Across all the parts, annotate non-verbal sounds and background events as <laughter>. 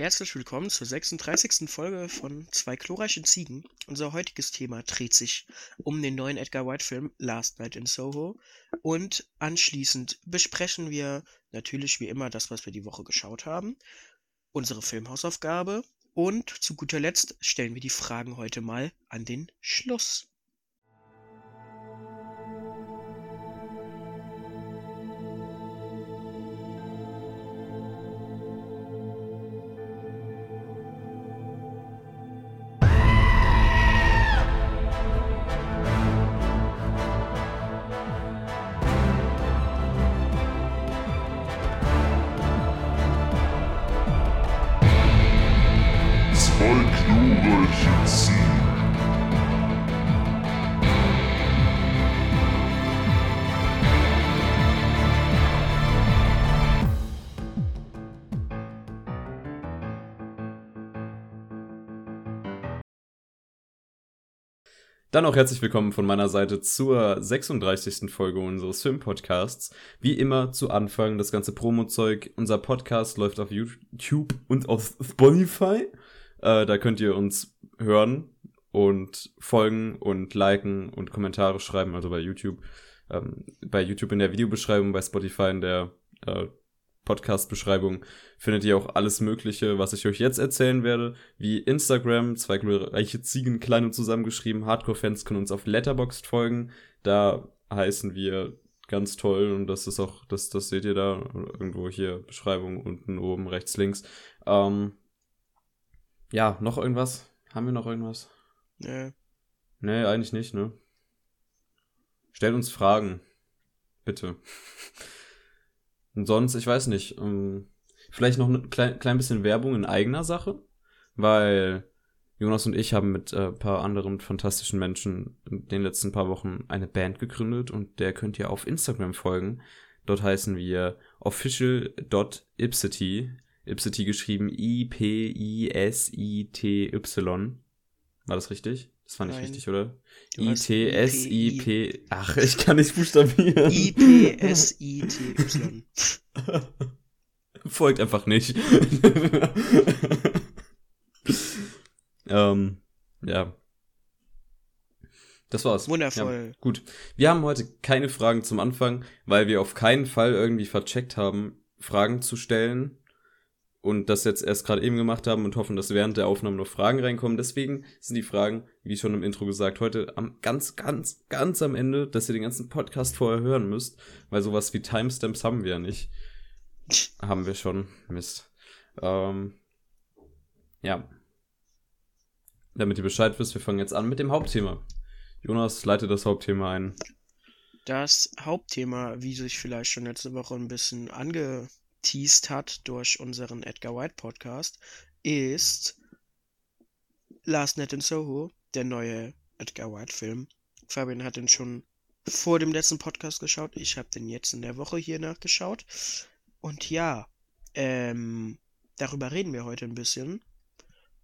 Herzlich willkommen zur 36. Folge von Zwei chlorreichen Ziegen. Unser heutiges Thema dreht sich um den neuen Edgar White-Film Last Night in Soho. Und anschließend besprechen wir natürlich wie immer das, was wir die Woche geschaut haben, unsere Filmhausaufgabe und zu guter Letzt stellen wir die Fragen heute mal an den Schluss. Dann auch herzlich willkommen von meiner Seite zur 36. Folge unseres Filmpodcasts. Wie immer zu Anfang das ganze Promo-Zeug. Unser Podcast läuft auf YouTube und auf Spotify. Äh, da könnt ihr uns hören und folgen und liken und Kommentare schreiben, also bei YouTube. Ähm, bei YouTube in der Videobeschreibung, bei Spotify in der äh, Podcast-Beschreibung findet ihr auch alles Mögliche, was ich euch jetzt erzählen werde, wie Instagram, zwei reiche Ziegen, klein und zusammengeschrieben. Hardcore-Fans können uns auf Letterboxd folgen. Da heißen wir ganz toll und das ist auch, das, das seht ihr da irgendwo hier, Beschreibung unten, oben, rechts, links. Ähm, ja, noch irgendwas? Haben wir noch irgendwas? Nee. Nee, eigentlich nicht, ne? Stellt uns Fragen. Bitte. <laughs> Und sonst, ich weiß nicht, ähm, vielleicht noch ein klein, klein bisschen Werbung in eigener Sache, weil Jonas und ich haben mit äh, paar anderen fantastischen Menschen in den letzten paar Wochen eine Band gegründet und der könnt ihr auf Instagram folgen. Dort heißen wir official.ipsity. Ipsity geschrieben I-P-I-S-I-T-Y. War das richtig? Das fand Nein. ich richtig, oder? I-T-S-I-P. Ach, ich kann nicht buchstabieren. I-P-S-I-T-Y. <laughs> Folgt einfach nicht. <laughs> ähm, ja. Das war's. Wundervoll. Ja, gut. Wir haben heute keine Fragen zum Anfang, weil wir auf keinen Fall irgendwie vercheckt haben, Fragen zu stellen und das jetzt erst gerade eben gemacht haben und hoffen, dass während der Aufnahme noch Fragen reinkommen. Deswegen sind die Fragen, wie schon im Intro gesagt, heute am ganz, ganz, ganz am Ende, dass ihr den ganzen Podcast vorher hören müsst, weil sowas wie Timestamps haben wir ja nicht. haben wir schon. Mist. Ähm, ja. Damit ihr Bescheid wisst, wir fangen jetzt an mit dem Hauptthema. Jonas, leite das Hauptthema ein. Das Hauptthema, wie sich vielleicht schon letzte Woche ein bisschen ange angeteased hat durch unseren Edgar White Podcast, ist Last Night in Soho, der neue Edgar White Film. Fabian hat den schon vor dem letzten Podcast geschaut. Ich habe den jetzt in der Woche hier nachgeschaut. Und ja, ähm, darüber reden wir heute ein bisschen.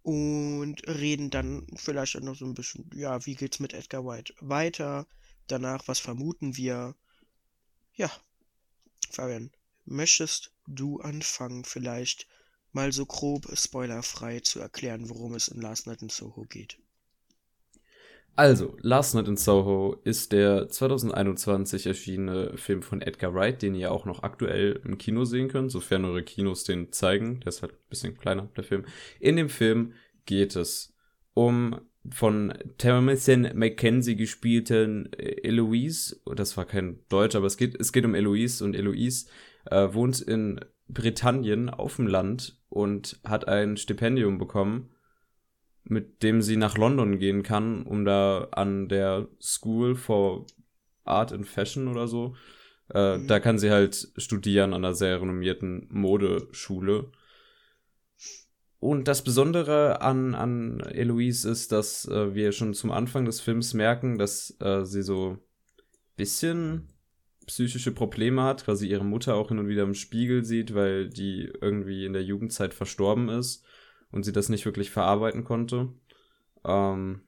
Und reden dann vielleicht auch noch so ein bisschen, ja, wie geht's mit Edgar White weiter? Danach, was vermuten wir? Ja, Fabian, möchtest du anfangen, vielleicht mal so grob spoilerfrei zu erklären, worum es in Last Night in Soho geht? Also, Last Night in Soho ist der 2021 erschienene Film von Edgar Wright, den ihr auch noch aktuell im Kino sehen könnt, sofern eure Kinos den zeigen. Der ist halt ein bisschen kleiner, der Film. In dem Film geht es um von Thomasin McKenzie gespielten Eloise. Das war kein Deutsch, aber es geht, es geht um Eloise und Eloise äh, wohnt in Britannien auf dem Land und hat ein Stipendium bekommen, mit dem sie nach London gehen kann, um da an der School for Art and Fashion oder so, äh, mhm. da kann sie halt studieren an einer sehr renommierten Modeschule. Und das Besondere an, an Eloise ist, dass äh, wir schon zum Anfang des Films merken, dass äh, sie so bisschen psychische Probleme hat, quasi ihre Mutter auch hin und wieder im Spiegel sieht, weil die irgendwie in der Jugendzeit verstorben ist und sie das nicht wirklich verarbeiten konnte. Ähm,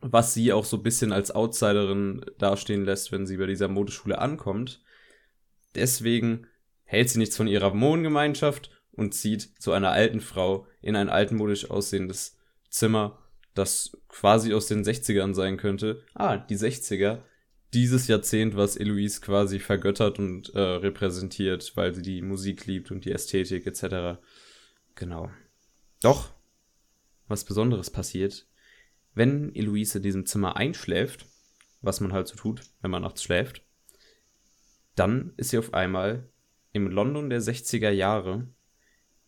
was sie auch so ein bisschen als Outsiderin dastehen lässt, wenn sie bei dieser Modeschule ankommt. Deswegen hält sie nichts von ihrer Wohngemeinschaft und zieht zu einer alten Frau in ein altmodisch aussehendes Zimmer, das quasi aus den 60ern sein könnte. Ah, die 60er. Dieses Jahrzehnt, was Eloise quasi vergöttert und äh, repräsentiert, weil sie die Musik liebt und die Ästhetik etc. Genau. Doch, was Besonderes passiert, wenn Eloise in diesem Zimmer einschläft, was man halt so tut, wenn man nachts schläft, dann ist sie auf einmal im London der 60er Jahre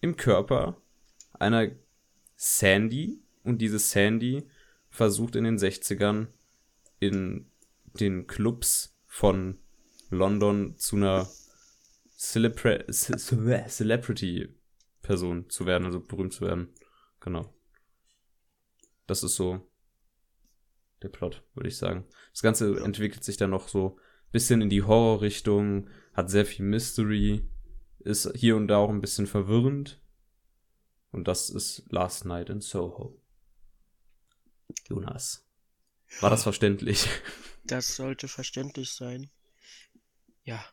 im Körper einer Sandy und diese Sandy versucht in den 60ern in den Clubs von London zu einer Celebra Celebrity-Person zu werden, also berühmt zu werden. Genau. Das ist so der Plot, würde ich sagen. Das Ganze ja. entwickelt sich dann noch so bisschen in die Horrorrichtung, hat sehr viel Mystery, ist hier und da auch ein bisschen verwirrend. Und das ist Last Night in Soho. Jonas. War das verständlich? <laughs> Das sollte verständlich sein. Ja.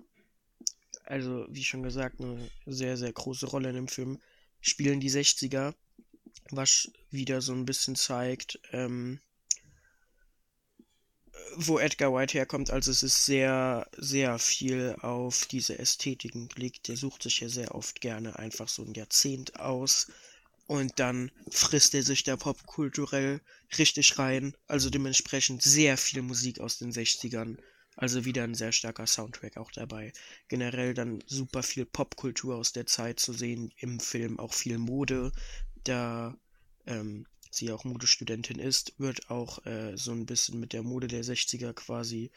Also, wie schon gesagt, eine sehr, sehr große Rolle in dem Film spielen die 60er, was wieder so ein bisschen zeigt, ähm, wo Edgar White herkommt. Also es ist sehr, sehr viel auf diese Ästhetiken gelegt. Der sucht sich ja sehr oft gerne einfach so ein Jahrzehnt aus und dann frisst er sich da popkulturell richtig rein. Also dementsprechend sehr viel Musik aus den 60ern. Also wieder ein sehr starker Soundtrack auch dabei. Generell dann super viel Popkultur aus der Zeit zu sehen im Film, auch viel Mode. Da ähm, sie auch Modestudentin ist, wird auch äh, so ein bisschen mit der Mode der 60er quasi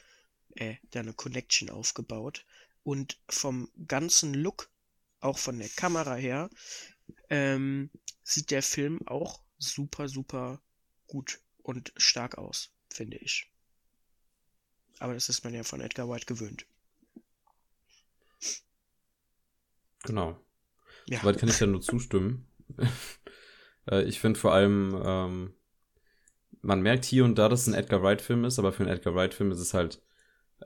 äh, da eine Connection aufgebaut. Und vom ganzen Look, auch von der Kamera her, ähm, sieht der Film auch super, super gut und stark aus, finde ich. Aber das ist man ja von Edgar White gewöhnt. Genau. Ja. Soweit kann ich ja nur zustimmen. <laughs> Äh, ich finde vor allem, ähm, man merkt hier und da, dass es ein Edgar Wright-Film ist, aber für einen Edgar Wright-Film ist es halt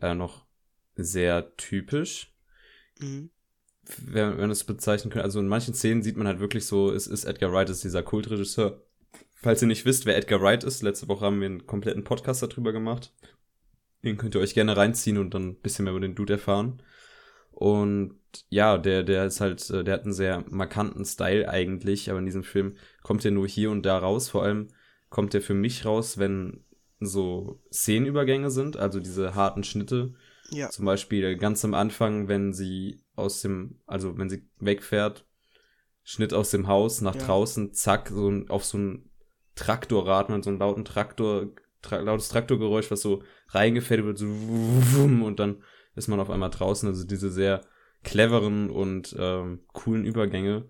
äh, noch sehr typisch. Mhm. Wenn, wenn es bezeichnen können. Also in manchen Szenen sieht man halt wirklich so, es ist Edgar Wright, ist dieser Kultregisseur. Falls ihr nicht wisst, wer Edgar Wright ist, letzte Woche haben wir einen kompletten Podcast darüber gemacht. Den könnt ihr euch gerne reinziehen und dann ein bisschen mehr über den Dude erfahren. Und ja, der, der ist halt, äh, der hat einen sehr markanten Style eigentlich, aber in diesem Film kommt er nur hier und da raus. Vor allem kommt er für mich raus, wenn so Szenenübergänge sind, also diese harten Schnitte. Ja. Zum Beispiel ganz am Anfang, wenn sie aus dem, also wenn sie wegfährt, Schnitt aus dem Haus nach ja. draußen, zack, so ein, auf so ein Traktorrad, man so einen lauten Traktor, tra lautes Traktorgeräusch, was so reingefädelt wird, so und dann ist man auf einmal draußen. Also diese sehr cleveren und ähm, coolen Übergänge,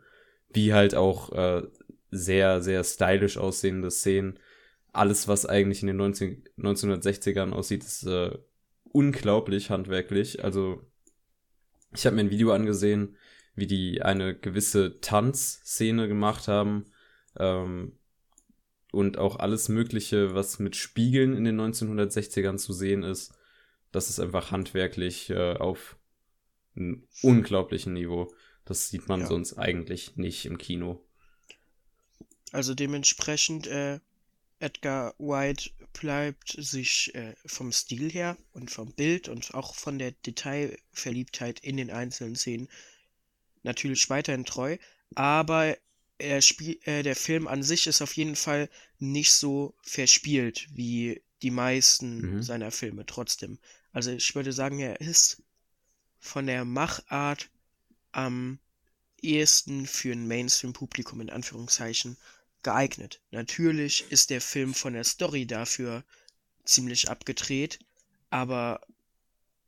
wie halt auch äh, sehr, sehr stylisch aussehende Szenen. Alles, was eigentlich in den 19, 1960ern aussieht, ist äh, unglaublich handwerklich. Also ich habe mir ein Video angesehen, wie die eine gewisse Tanzszene gemacht haben. Ähm, und auch alles Mögliche, was mit Spiegeln in den 1960ern zu sehen ist das ist einfach handwerklich äh, auf einem unglaublichen Niveau. Das sieht man ja. sonst eigentlich nicht im Kino. Also dementsprechend, äh, Edgar White bleibt sich äh, vom Stil her und vom Bild und auch von der Detailverliebtheit in den einzelnen Szenen natürlich weiterhin treu, aber er spiel, äh, der Film an sich ist auf jeden Fall nicht so verspielt wie die meisten mhm. seiner Filme trotzdem. Also ich würde sagen, er ist von der Machart am ehesten für ein Mainstream-Publikum in Anführungszeichen geeignet. Natürlich ist der Film von der Story dafür ziemlich abgedreht, aber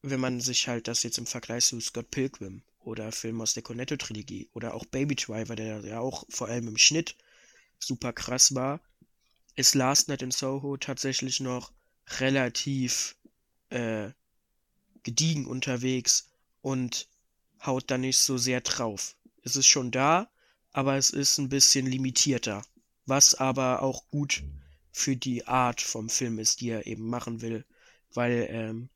wenn man sich halt das jetzt im Vergleich zu Scott Pilgrim oder Film aus der Cornetto-Trilogie oder auch Baby Driver, der ja auch vor allem im Schnitt super krass war, ist Last Night in Soho tatsächlich noch relativ äh, gediegen unterwegs und haut da nicht so sehr drauf. Es ist schon da, aber es ist ein bisschen limitierter. Was aber auch gut für die Art vom Film ist, die er eben machen will. Weil ähm,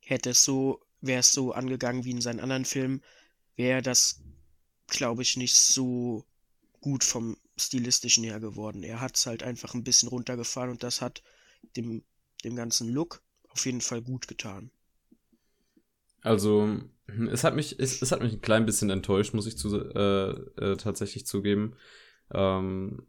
hätte es so, wäre es so angegangen wie in seinen anderen Filmen, wäre das glaube ich, nicht so gut vom stilistischen her geworden. Er hat es halt einfach ein bisschen runtergefahren und das hat dem, dem ganzen Look auf jeden Fall gut getan. Also, hm, es hat mich, es, es hat mich ein klein bisschen enttäuscht, muss ich zu, äh, äh, tatsächlich zugeben. Ähm,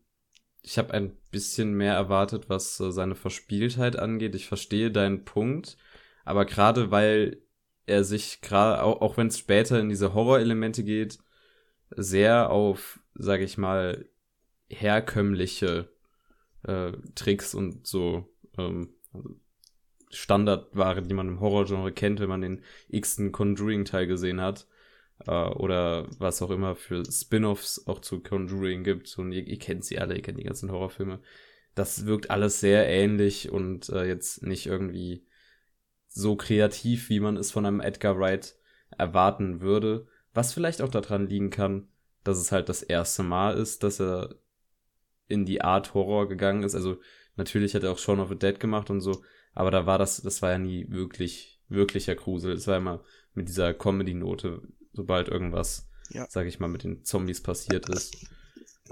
ich habe ein bisschen mehr erwartet, was äh, seine Verspieltheit angeht. Ich verstehe deinen Punkt, aber gerade weil er sich gerade, auch, auch wenn es später in diese Horrorelemente geht, sehr auf, sage ich mal, herkömmliche äh, Tricks und so ähm, Standardware, die man im Horrorgenre kennt, wenn man den x-ten Conjuring-Teil gesehen hat. Äh, oder was auch immer für Spin-offs auch zu Conjuring gibt. Und ihr, ihr kennt sie alle, ihr kennt die ganzen Horrorfilme. Das wirkt alles sehr ähnlich und äh, jetzt nicht irgendwie so kreativ, wie man es von einem Edgar Wright erwarten würde. Was vielleicht auch daran liegen kann, dass es halt das erste Mal ist, dass er in die Art Horror gegangen ist. Also natürlich hat er auch Shaun of the Dead gemacht und so, aber da war das, das war ja nie wirklich, wirklicher Grusel. Es war immer mit dieser Comedy-Note, sobald irgendwas, ja. sag ich mal, mit den Zombies passiert ist.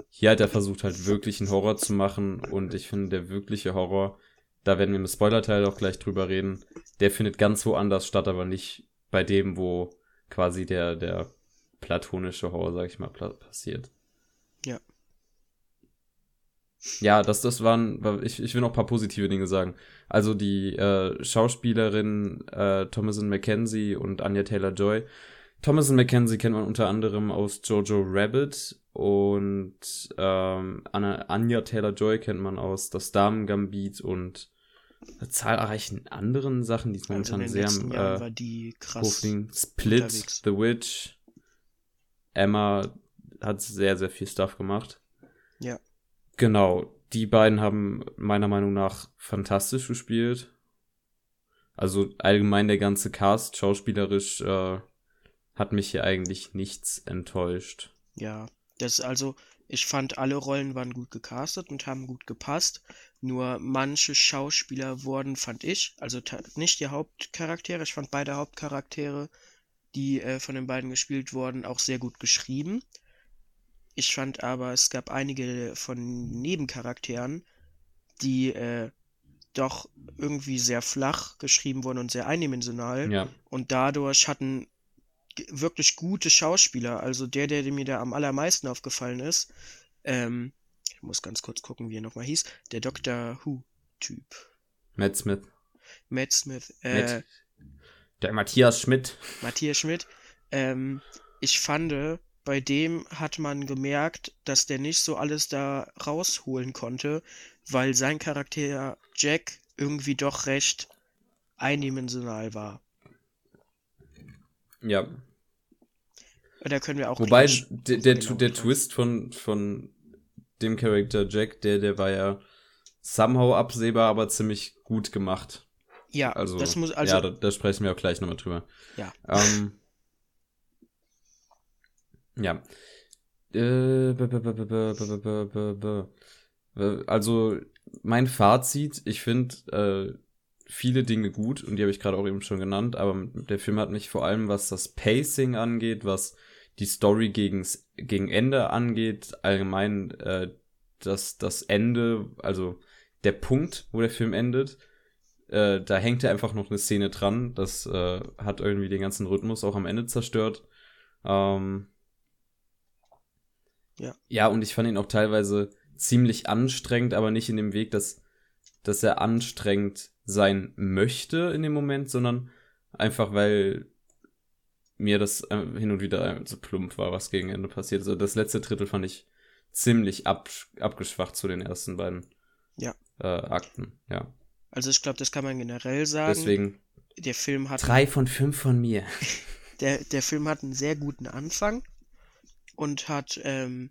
Hier hat er versucht halt wirklich einen Horror zu machen und ich finde, der wirkliche Horror, da werden wir im Spoiler-Teil auch gleich drüber reden, der findet ganz woanders statt, aber nicht bei dem, wo quasi der, der platonische Horror, sag ich mal, passiert. Ja. Ja, das, das waren, ich, ich will noch ein paar positive Dinge sagen. Also die äh, Schauspielerin äh, Thomasin McKenzie und Anya Taylor-Joy. Thomasin McKenzie kennt man unter anderem aus Jojo Rabbit und ähm, Anna, Anya Taylor-Joy kennt man aus Das Damen-Gambit und zahlreichen anderen Sachen, die also momentan sehr am äh, war die krass Split, unterwegs. The Witch, Emma hat sehr, sehr viel Stuff gemacht. Ja. Genau, die beiden haben meiner Meinung nach fantastisch gespielt. Also allgemein der ganze Cast, schauspielerisch, äh, hat mich hier eigentlich nichts enttäuscht. Ja, das also, ich fand alle Rollen waren gut gecastet und haben gut gepasst. Nur manche Schauspieler wurden, fand ich, also nicht die Hauptcharaktere, ich fand beide Hauptcharaktere, die äh, von den beiden gespielt wurden, auch sehr gut geschrieben. Ich fand aber, es gab einige von Nebencharakteren, die äh, doch irgendwie sehr flach geschrieben wurden und sehr eindimensional. Ja. Und dadurch hatten wirklich gute Schauspieler, also der, der mir da am allermeisten aufgefallen ist, ähm, ich muss ganz kurz gucken, wie er nochmal hieß, der Doctor Who-Typ. Matt Smith. Matt Smith. Äh, Matt. Der Matthias Schmidt. Matthias Schmidt. Ähm, ich fand, bei dem hat man gemerkt, dass der nicht so alles da rausholen konnte, weil sein Charakter Jack irgendwie doch recht eindimensional war. Ja. Da können wir auch. Wobei der, der, genau der Twist von, von dem Charakter Jack, der, der war ja somehow absehbar, aber ziemlich gut gemacht. Ja, also, das muss also. Ja, da, da sprechen wir auch gleich nochmal drüber. Ja. Ähm, ja. Also, mein Fazit, ich finde äh, viele Dinge gut und die habe ich gerade auch eben schon genannt, aber der Film hat mich vor allem, was das Pacing angeht, was die Story gegens, gegen Ende angeht, allgemein äh, das, das Ende, also der Punkt, wo der Film endet, äh, da hängt ja einfach noch eine Szene dran. Das äh, hat irgendwie den ganzen Rhythmus auch am Ende zerstört. Ähm, ja. Ja, und ich fand ihn auch teilweise ziemlich anstrengend, aber nicht in dem Weg, dass, dass er anstrengend sein möchte in dem Moment, sondern einfach, weil mir das äh, hin und wieder so plump war, was gegen Ende passiert. Also das letzte Drittel fand ich ziemlich ab, abgeschwacht zu den ersten beiden ja. äh, Akten, ja. Also ich glaube, das kann man generell sagen. Deswegen. Der Film hat. Drei von fünf von mir. <laughs> Der, der Film hat einen sehr guten Anfang und hat ähm,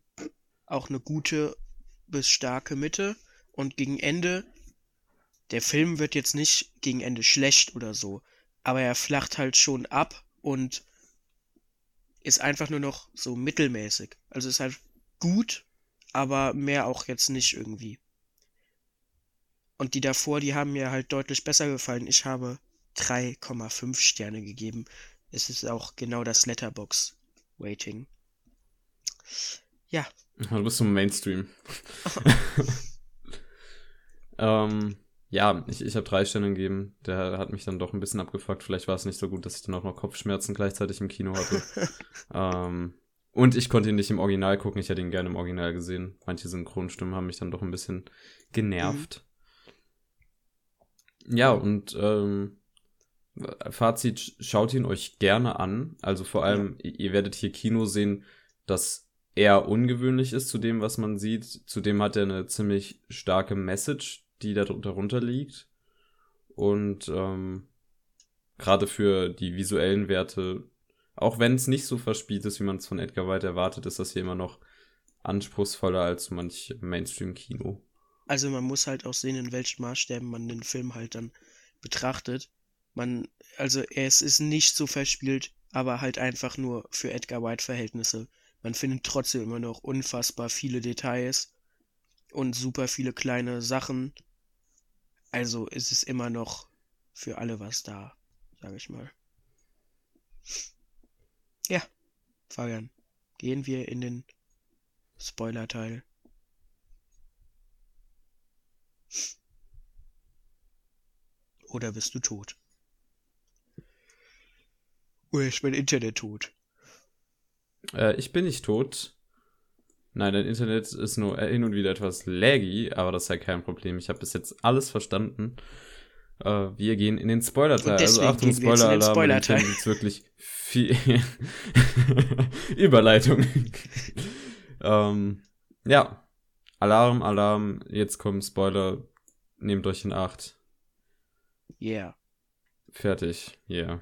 auch eine gute bis starke Mitte. Und gegen Ende, der Film wird jetzt nicht gegen Ende schlecht oder so, aber er flacht halt schon ab und ist einfach nur noch so mittelmäßig. Also ist halt gut, aber mehr auch jetzt nicht irgendwie. Und die davor, die haben mir halt deutlich besser gefallen. Ich habe 3,5 Sterne gegeben. Es ist auch genau das Letterbox Rating. Ja. Du bist so Mainstream. <laughs> <laughs> ähm, ja, ich, ich habe drei Sterne gegeben. Der hat mich dann doch ein bisschen abgefuckt. Vielleicht war es nicht so gut, dass ich dann auch noch Kopfschmerzen gleichzeitig im Kino hatte. <laughs> ähm, und ich konnte ihn nicht im Original gucken. Ich hätte ihn gerne im Original gesehen. Manche Synchronstimmen haben mich dann doch ein bisschen genervt. Mhm. Ja, und ähm, Fazit, schaut ihn euch gerne an. Also vor allem, ja. ihr werdet hier Kino sehen, das eher ungewöhnlich ist zu dem, was man sieht. Zudem hat er eine ziemlich starke Message, die da darunter liegt. Und ähm, gerade für die visuellen Werte, auch wenn es nicht so verspielt ist, wie man es von Edgar White erwartet, ist das hier immer noch anspruchsvoller als manch Mainstream-Kino. Also man muss halt auch sehen, in welchen Maßstäben man den Film halt dann betrachtet. Man, also es ist nicht so verspielt, aber halt einfach nur für Edgar White-Verhältnisse. Man findet trotzdem immer noch unfassbar viele Details und super viele kleine Sachen. Also ist es immer noch für alle was da, sage ich mal. Ja, Fabian, gehen wir in den Spoiler-Teil. Oder bist du tot? Oder ist mein Internet tot? Äh, ich bin nicht tot. Nein, dein Internet ist nur hin und wieder etwas laggy, aber das ist ja kein Problem. Ich habe bis jetzt alles verstanden. Äh, wir gehen in den Spoiler-Teil. Also Achtung, Spoiler-Alarm. Spoiler jetzt wirklich viel <laughs> Überleitung. ähm, ja. Alarm, Alarm. Jetzt kommen Spoiler. Nehmt euch in Acht. Yeah. Fertig. Yeah.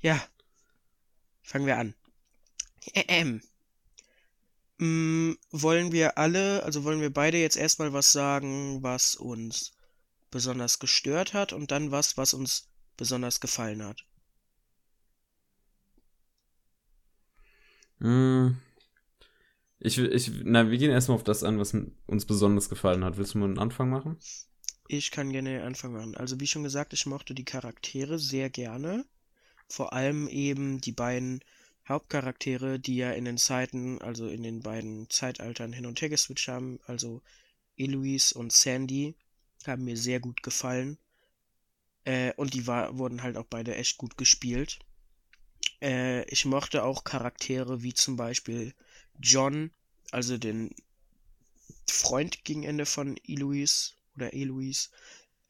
Ja. Fangen wir an. Ähm. Mm, wollen wir alle, also wollen wir beide jetzt erstmal was sagen, was uns besonders gestört hat und dann was, was uns besonders gefallen hat? Mm. Ich, ich, na, wir gehen erstmal auf das an, was uns besonders gefallen hat. Willst du mal einen Anfang machen? Ich kann gerne den Anfang machen. Also, wie schon gesagt, ich mochte die Charaktere sehr gerne. Vor allem eben die beiden Hauptcharaktere, die ja in den Zeiten, also in den beiden Zeitaltern hin und her geswitcht haben, also Eloise und Sandy, haben mir sehr gut gefallen. Äh, und die war, wurden halt auch beide echt gut gespielt. Äh, ich mochte auch Charaktere wie zum Beispiel John, also den Freund gegen Ende von Eloise oder Eloise.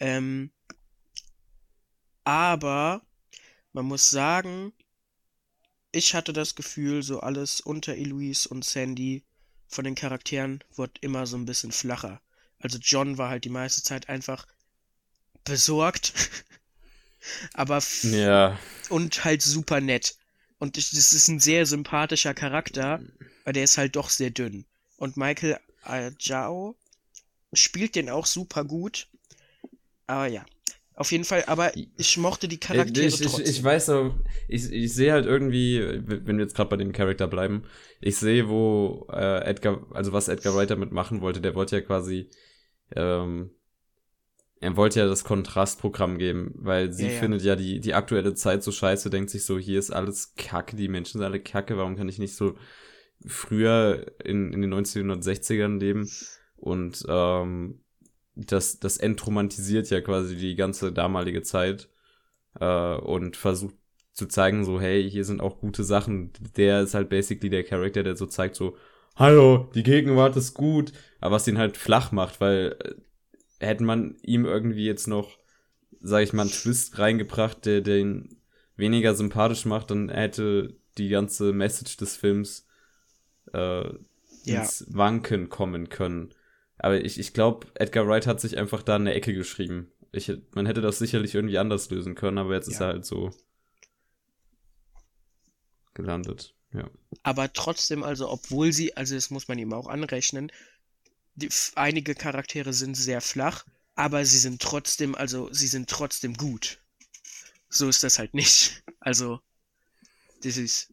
Ähm, aber man muss sagen, ich hatte das Gefühl, so alles unter Eloise und Sandy von den Charakteren wird immer so ein bisschen flacher. Also John war halt die meiste Zeit einfach besorgt, <laughs> aber ja. und halt super nett. Und das ist ein sehr sympathischer Charakter, weil der ist halt doch sehr dünn. Und Michael Ajao spielt den auch super gut. Aber ja, auf jeden Fall, aber ich mochte die Charaktere ich, ich, ich, weiß so, ich, ich sehe halt irgendwie, wenn wir jetzt gerade bei dem Charakter bleiben, ich sehe, wo äh, Edgar, also was Edgar Wright damit machen wollte, der wollte ja quasi, ähm, er wollte ja das Kontrastprogramm geben, weil sie ja, ja. findet ja die, die aktuelle Zeit so scheiße, denkt sich so, hier ist alles Kacke, die Menschen sind alle Kacke, warum kann ich nicht so früher in, in den 1960ern leben? Und ähm, das, das entromantisiert ja quasi die ganze damalige Zeit äh, und versucht zu zeigen, so, hey, hier sind auch gute Sachen. Der ist halt basically der Charakter, der so zeigt, so, hallo, die Gegenwart ist gut, aber was ihn halt flach macht, weil äh, hätte man ihm irgendwie jetzt noch, sag ich mal, einen Twist reingebracht, der den weniger sympathisch macht, dann hätte die ganze Message des Films äh, ins ja. Wanken kommen können. Aber ich, ich glaube, Edgar Wright hat sich einfach da in eine Ecke geschrieben. Ich, man hätte das sicherlich irgendwie anders lösen können, aber jetzt ja. ist er halt so gelandet. Ja. Aber trotzdem, also, obwohl sie, also das muss man ihm auch anrechnen, die, einige Charaktere sind sehr flach, aber sie sind trotzdem, also, sie sind trotzdem gut. So ist das halt nicht. <laughs> Also, das ist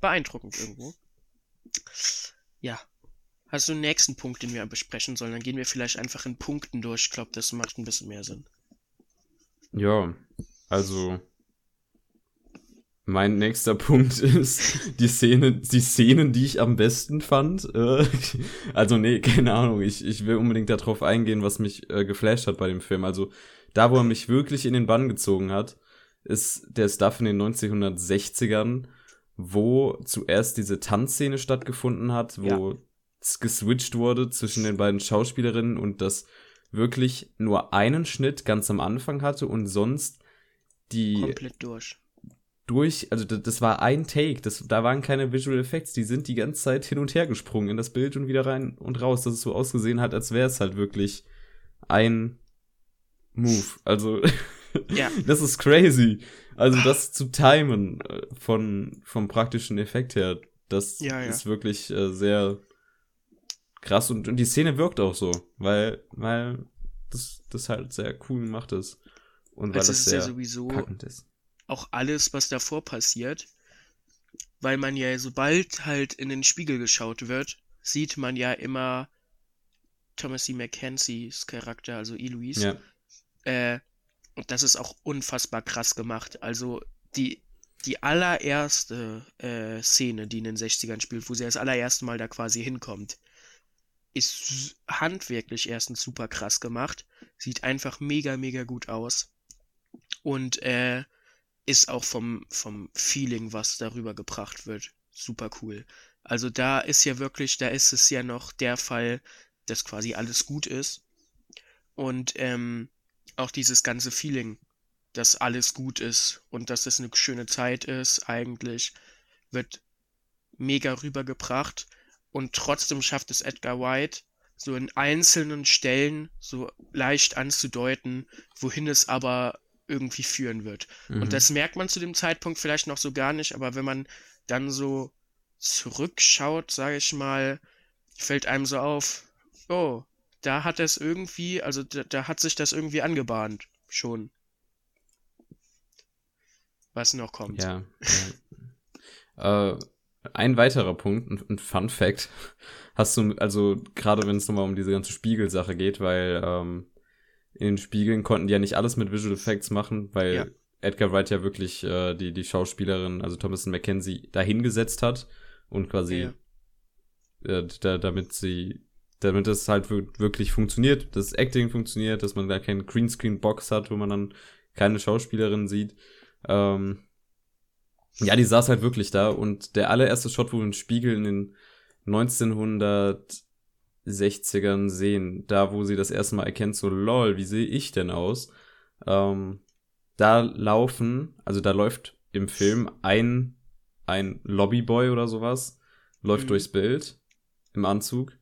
beeindruckend irgendwo. Ja, Hast du einen nächsten Punkt, den wir besprechen sollen? Dann gehen wir vielleicht einfach in Punkten durch. Ich glaube, das macht ein bisschen mehr Sinn. Ja, also Mein nächster <laughs> Punkt ist die Szene, die Szenen, die ich am besten fand. Äh, <laughs> also nee, keine Ahnung. Ich, ich will unbedingt darauf eingehen, was mich äh, geflasht hat bei dem Film. Also da, wo er mich wirklich in den Bann gezogen hat, ist der Stuff in den 1960ern, wo zuerst diese Tanzszene stattgefunden hat, wo ja. Geswitcht wurde zwischen den beiden Schauspielerinnen und das wirklich nur einen Schnitt ganz am Anfang hatte und sonst die komplett durch durch, also das, war ein Take, das, da waren keine Visual Effects, die sind die ganze Zeit hin und her gesprungen in das Bild und wieder rein und raus, dass es so ausgesehen hat, als wäre es halt wirklich ein Move. Also, <laughs> ja. das ist crazy. Also, das zu timen äh, von, vom praktischen Effekt her, das ja, ja. ist wirklich äh, sehr krass und, und die Szene wirkt auch so, weil, weil das, das halt sehr cool gemacht ist. Und weil also es sehr ja packend ist auch alles, was davor passiert, weil man ja, sobald halt in den Spiegel geschaut wird, sieht man ja immer Thomas C. Mackenzies Charakter, also Eloise. Ja. Äh, und das ist auch unfassbar krass gemacht. Also die, die allererste äh, Szene, die in den 60ern spielt, wo sie das allererste Mal da quasi hinkommt, ist handwerklich erstens super krass gemacht. Sieht einfach mega, mega gut aus. Und äh, ist auch vom, vom Feeling, was darüber gebracht wird, super cool. Also da ist ja wirklich, da ist es ja noch der Fall, dass quasi alles gut ist. Und ähm, auch dieses ganze Feeling, dass alles gut ist und dass es eine schöne Zeit ist, eigentlich, wird mega rübergebracht. Und trotzdem schafft es Edgar White, so in einzelnen Stellen so leicht anzudeuten, wohin es aber irgendwie führen wird. Mhm. Und das merkt man zu dem Zeitpunkt vielleicht noch so gar nicht, aber wenn man dann so zurückschaut, sage ich mal, fällt einem so auf, oh, da hat es irgendwie, also da, da hat sich das irgendwie angebahnt, schon. Was noch kommt. Ja. ja. äh, ein weiterer Punkt, ein, Fun Fact, hast du, also gerade wenn es nochmal um diese ganze Spiegelsache geht, weil ähm, in den Spiegeln konnten die ja nicht alles mit Visual Effects machen, weil ja. Edgar Wright ja wirklich äh, die, die Schauspielerin, also Thomason McKenzie, dahingesetzt hat und quasi ja. äh, da, damit sie, damit das halt wirklich funktioniert, das Acting funktioniert, dass man da keinen Greenscreen-Box hat, wo man dann keine Schauspielerin sieht. Ähm, ja, die saß halt wirklich da und der allererste Shot, wo wir einen Spiegel in den 1900 60ern sehen, da wo sie das erste Mal erkennt, so lol, wie sehe ich denn aus? Ähm, da laufen, also da läuft im Film ein, ein Lobbyboy oder sowas, läuft mhm. durchs Bild im Anzug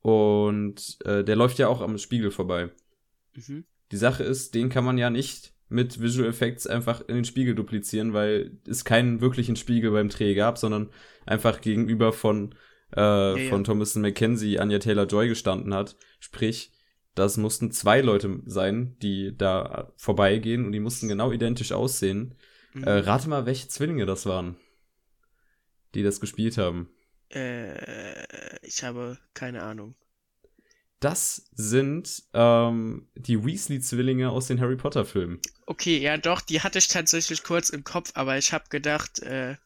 und äh, der läuft ja auch am Spiegel vorbei. Mhm. Die Sache ist, den kann man ja nicht mit Visual Effects einfach in den Spiegel duplizieren, weil es keinen wirklichen Spiegel beim Dreh gab, sondern einfach gegenüber von äh, ja, von ja. Thomason McKenzie Anja Taylor-Joy gestanden hat. Sprich, das mussten zwei Leute sein, die da vorbeigehen und die mussten genau identisch aussehen. Mhm. Äh, rate mal, welche Zwillinge das waren, die das gespielt haben. Äh, ich habe keine Ahnung. Das sind ähm, die Weasley-Zwillinge aus den Harry Potter-Filmen. Okay, ja doch, die hatte ich tatsächlich kurz im Kopf, aber ich habe gedacht, äh,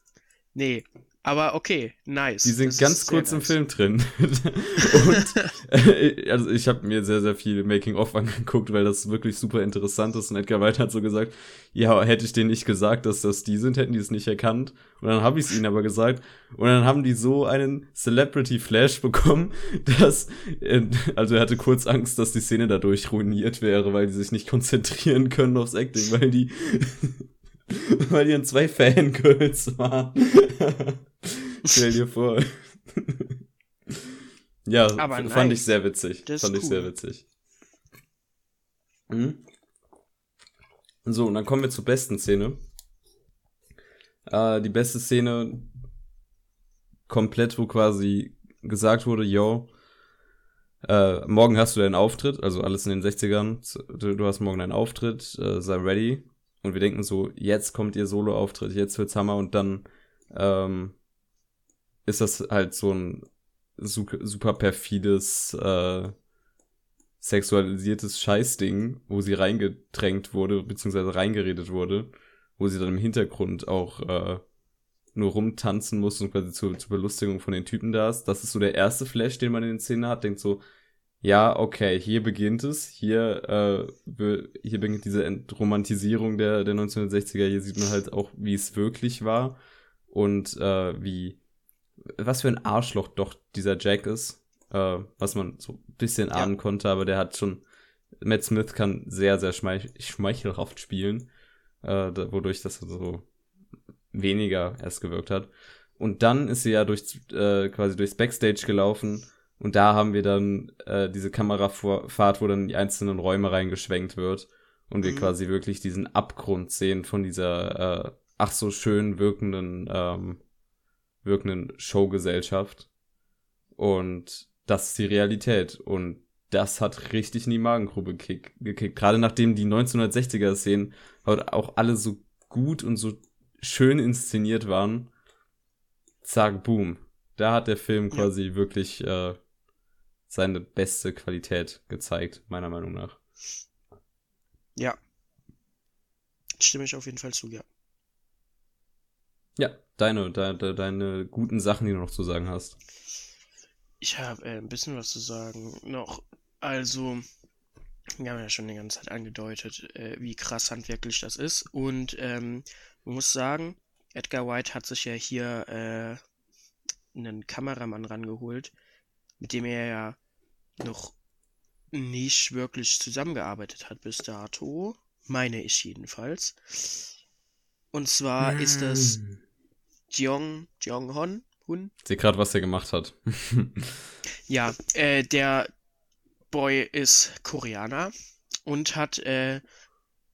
nee, aber okay, nice. Die sind das ganz kurz nice. im Film drin. <laughs> und äh, also ich habe mir sehr, sehr viel Making-of angeguckt, weil das wirklich super interessant ist. Und Edgar Wright hat so gesagt, ja, hätte ich denen nicht gesagt, dass das die sind, hätten die es nicht erkannt. Und dann habe ich es ihnen aber gesagt. Und dann haben die so einen Celebrity-Flash bekommen, <laughs> dass, äh, also er hatte kurz Angst, dass die Szene dadurch ruiniert wäre, weil die sich nicht konzentrieren können aufs Acting, weil die <laughs> weil die dann zwei Fangirls waren. <laughs> Stell dir vor. ja, Aber fand nein, ich sehr witzig. Das fand ich cool. sehr witzig. Mhm. So, und dann kommen wir zur besten Szene. Äh, die beste Szene komplett, wo quasi gesagt wurde, yo, äh, morgen hast du deinen Auftritt, also alles in den 60ern, du, du hast morgen deinen Auftritt, äh, sei ready. Und wir denken so, jetzt kommt ihr Solo-Auftritt, jetzt wird's Hammer und dann ähm, ist das halt so ein super perfides, äh, sexualisiertes Scheißding, wo sie reingedrängt wurde, beziehungsweise reingeredet wurde. wo sie dann im Hintergrund auch äh, nur rumtanzen muss und quasi zur, zur Belustigung von den Typen da ist. Das ist so der erste Flash, den man in den Szenen hat. Denkt so, ja, okay, hier beginnt es. Hier, äh, hier beginnt diese Entromantisierung der, der 1960er. Hier sieht man halt auch, wie es wirklich war und äh, wie, was für ein Arschloch doch dieser Jack ist. Äh, was man so ein bisschen ja. ahnen konnte, aber der hat schon, Matt Smith kann sehr, sehr schmeich schmeichelhaft spielen, äh, wodurch das so weniger erst gewirkt hat. Und dann ist sie ja durch, äh, quasi durchs Backstage gelaufen und da haben wir dann äh, diese Kamerafahrt, wo dann in die einzelnen Räume reingeschwenkt wird und wir mhm. quasi wirklich diesen Abgrund sehen von dieser äh, ach so schön wirkenden ähm, wirkenden Showgesellschaft. Und das ist die Realität. Und das hat richtig in die Magengrube gekickt. Gerade nachdem die 1960er-Szenen auch alle so gut und so schön inszeniert waren. Zack, boom. Da hat der Film quasi ja. wirklich äh, seine beste Qualität gezeigt, meiner Meinung nach. Ja. Stimme ich auf jeden Fall zu, ja. Ja, deine, deine, deine guten Sachen, die du noch zu sagen hast. Ich habe äh, ein bisschen was zu sagen noch. Also, wir haben ja schon die ganze Zeit angedeutet, äh, wie krass handwerklich das ist. Und ähm, man muss sagen, Edgar White hat sich ja hier äh, einen Kameramann rangeholt, mit dem er ja noch nicht wirklich zusammengearbeitet hat bis dato. Meine ich jedenfalls. Und zwar mm. ist das. Jeong, Jeong Hon. Hun. Sehe gerade, was er gemacht hat. <laughs> ja, äh, der Boy ist Koreaner und hat äh,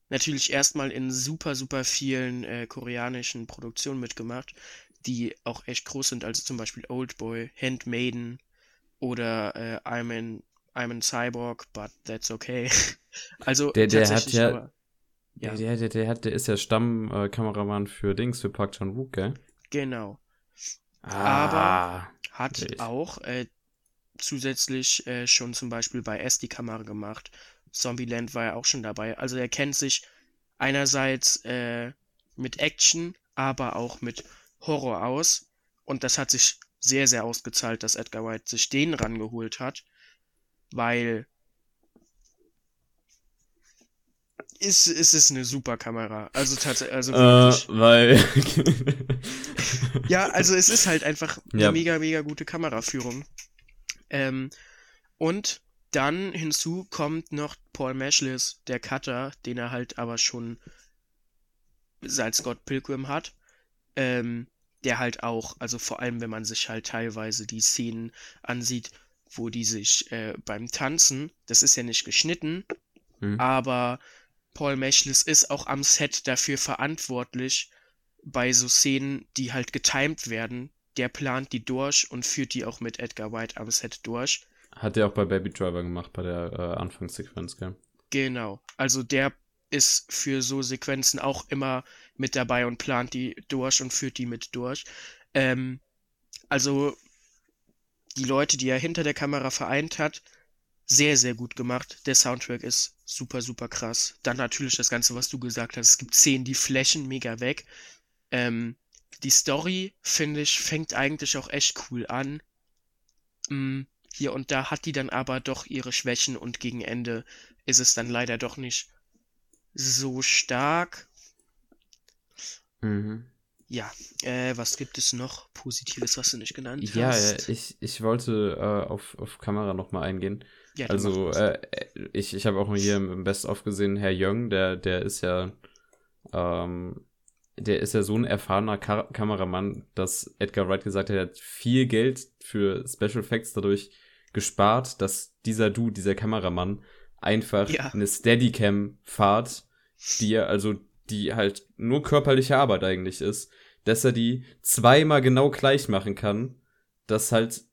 natürlich erstmal in super, super vielen äh, koreanischen Produktionen mitgemacht, die auch echt groß sind, also zum Beispiel Old Boy, Handmaiden oder äh, I'm, in, I'm in Cyborg, but that's okay. <laughs> also der, der hat ja, aber, ja. Der, der, der, hat, der ist ja Stammkameramann für Dings, für Park Chan-wook, gell? Genau. Ah, Aber hat ich. auch äh, zusätzlich äh, schon zum Beispiel bei S die Kamera gemacht. Zombieland war ja auch schon dabei. Also er kennt sich einerseits äh, mit Action, aber auch mit Horror aus. Und das hat sich sehr, sehr ausgezahlt, dass Edgar White sich den rangeholt hat, weil ist, ist es eine super Kamera. Also tatsächlich, also. Uh, weil. <laughs> ja, also es ist halt einfach eine ja. mega, mega gute Kameraführung. Ähm, und dann hinzu kommt noch Paul Mashlis, der Cutter, den er halt aber schon seit Scott Pilgrim hat. Ähm, der halt auch, also vor allem wenn man sich halt teilweise die Szenen ansieht, wo die sich äh, beim Tanzen, das ist ja nicht geschnitten, hm. aber Paul Mechlis ist auch am Set dafür verantwortlich, bei so Szenen, die halt getimed werden. Der plant die durch und führt die auch mit Edgar White am Set durch. Hat er auch bei Baby Driver gemacht, bei der äh, Anfangssequenz, gell? Genau. Also der ist für so Sequenzen auch immer mit dabei und plant die durch und führt die mit durch. Ähm, also die Leute, die er hinter der Kamera vereint hat, sehr, sehr gut gemacht. Der Soundtrack ist super, super krass. Dann natürlich das Ganze, was du gesagt hast. Es gibt Szenen, die flächen mega weg. Ähm, die Story, finde ich, fängt eigentlich auch echt cool an. Hm, hier und da hat die dann aber doch ihre Schwächen und gegen Ende ist es dann leider doch nicht so stark. Mhm. Ja, äh, was gibt es noch Positives, was du nicht genannt ja, hast? Ja, ich, ich wollte äh, auf, auf Kamera nochmal eingehen. Ja, also, äh, ich, ich habe auch hier im Best-of gesehen, Herr Young, der, der ist ja, ähm, der ist ja so ein erfahrener Ka Kameramann, dass Edgar Wright gesagt hat, er hat viel Geld für Special Effects dadurch gespart, dass dieser Dude, dieser Kameramann, einfach ja. eine Steadicam fahrt, die er, also, die halt nur körperliche Arbeit eigentlich ist, dass er die zweimal genau gleich machen kann, dass halt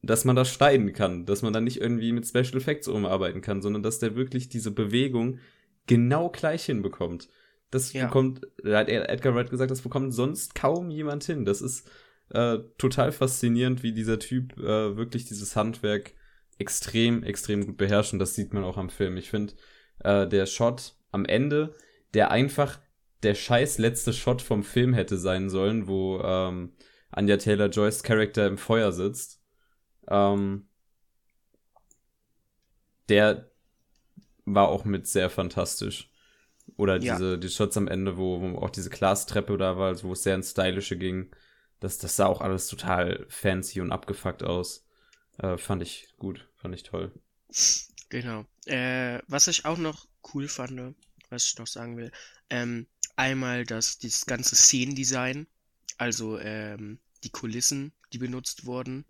dass man das schneiden kann, dass man dann nicht irgendwie mit Special Effects umarbeiten kann, sondern dass der wirklich diese Bewegung genau gleich hinbekommt. Das ja. bekommt, da hat Edgar Wright gesagt, das bekommt sonst kaum jemand hin. Das ist äh, total faszinierend, wie dieser Typ äh, wirklich dieses Handwerk extrem, extrem gut beherrscht und das sieht man auch am Film. Ich finde, äh, der Shot am Ende, der einfach der scheiß letzte Shot vom Film hätte sein sollen, wo ähm, Anja Taylor Joyce Charakter im Feuer sitzt. Ähm, der war auch mit sehr fantastisch. Oder diese, ja. die Shots am Ende, wo, wo auch diese Glastreppe da war, wo es sehr ins Stylische ging. Das, das sah auch alles total fancy und abgefuckt aus. Äh, fand ich gut, fand ich toll. Genau. Äh, was ich auch noch cool fand, was ich noch sagen will, ähm, einmal das, dieses ganze Szenendesign, also ähm, die Kulissen, die benutzt wurden,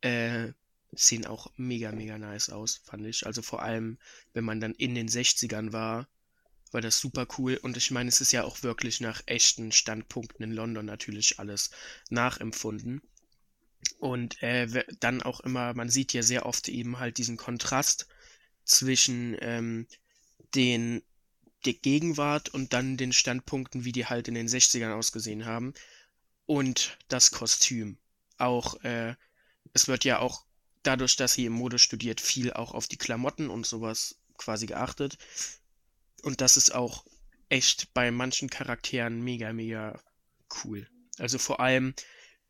äh, sehen auch mega, mega nice aus, fand ich. Also vor allem, wenn man dann in den 60ern war, war das super cool. Und ich meine, es ist ja auch wirklich nach echten Standpunkten in London natürlich alles nachempfunden. Und äh, dann auch immer, man sieht ja sehr oft eben halt diesen Kontrast zwischen ähm, den der Gegenwart und dann den Standpunkten, wie die halt in den 60ern ausgesehen haben. Und das Kostüm. Auch, äh, es wird ja auch dadurch, dass sie im Mode studiert, viel auch auf die Klamotten und sowas quasi geachtet. Und das ist auch echt bei manchen Charakteren mega, mega cool. Also vor allem,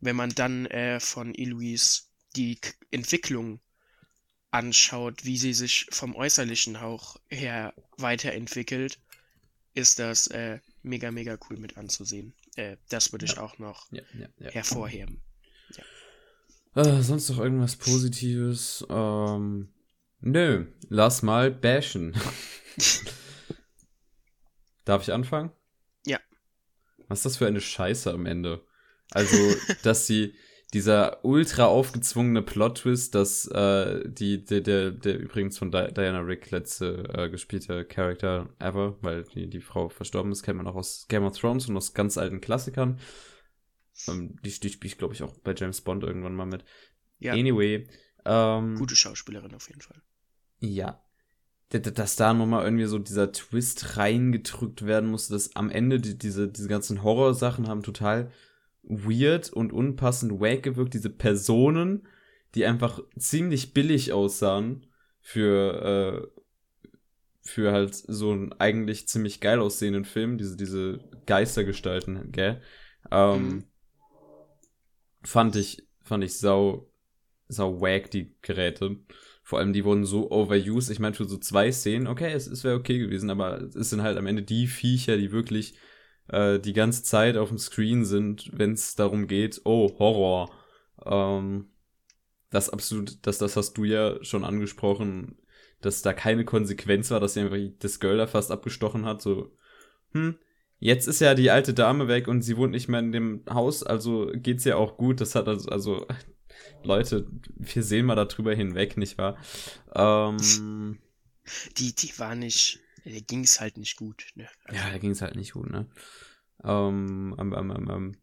wenn man dann äh, von Eloise die K Entwicklung anschaut, wie sie sich vom äußerlichen Hauch her weiterentwickelt, ist das äh, mega, mega cool mit anzusehen. Äh, das würde ich ja. auch noch ja, ja, hervorheben. Äh, sonst noch irgendwas Positives? Ähm, nö, lass mal bashen. <laughs> Darf ich anfangen? Ja. Was ist das für eine Scheiße am Ende? Also, <laughs> dass sie dieser ultra aufgezwungene Plot-Twist, dass äh, die, der, der, der übrigens von Di Diana Rick letzte äh, gespielte Charakter ever, weil die, die Frau verstorben ist, kennt man auch aus Game of Thrones und aus ganz alten Klassikern. Ähm, die, die spiele ich, glaube ich, auch bei James Bond irgendwann mal mit. Ja. Anyway. Ähm, Gute Schauspielerin auf jeden Fall. Ja, dass da nochmal irgendwie so dieser Twist reingedrückt werden musste, dass am Ende die, diese, diese ganzen Horrorsachen haben total weird und unpassend wack gewirkt. Diese Personen, die einfach ziemlich billig aussahen für, äh, für halt so einen eigentlich ziemlich geil aussehenden Film, diese, diese Geistergestalten, gell? Ähm, mhm. Fand ich, fand ich sau, sau wack, die Geräte. Vor allem, die wurden so overused. Ich meine, für so zwei Szenen, okay, es, es wäre okay gewesen, aber es sind halt am Ende die Viecher, die wirklich äh, die ganze Zeit auf dem Screen sind, wenn es darum geht, oh, Horror. Ähm, das absolut, das, das hast du ja schon angesprochen, dass da keine Konsequenz war, dass einfach das Girl da fast abgestochen hat, so, hm, jetzt ist ja die alte Dame weg und sie wohnt nicht mehr in dem Haus, also geht's ja auch gut. Das hat also, also <laughs> Leute, wir sehen mal darüber hinweg, nicht wahr? Ähm, die, die war nicht, da ging es halt nicht gut. Ne? Also, ja, da ging es halt nicht gut, ne? Ähm, ähm, ähm, ähm,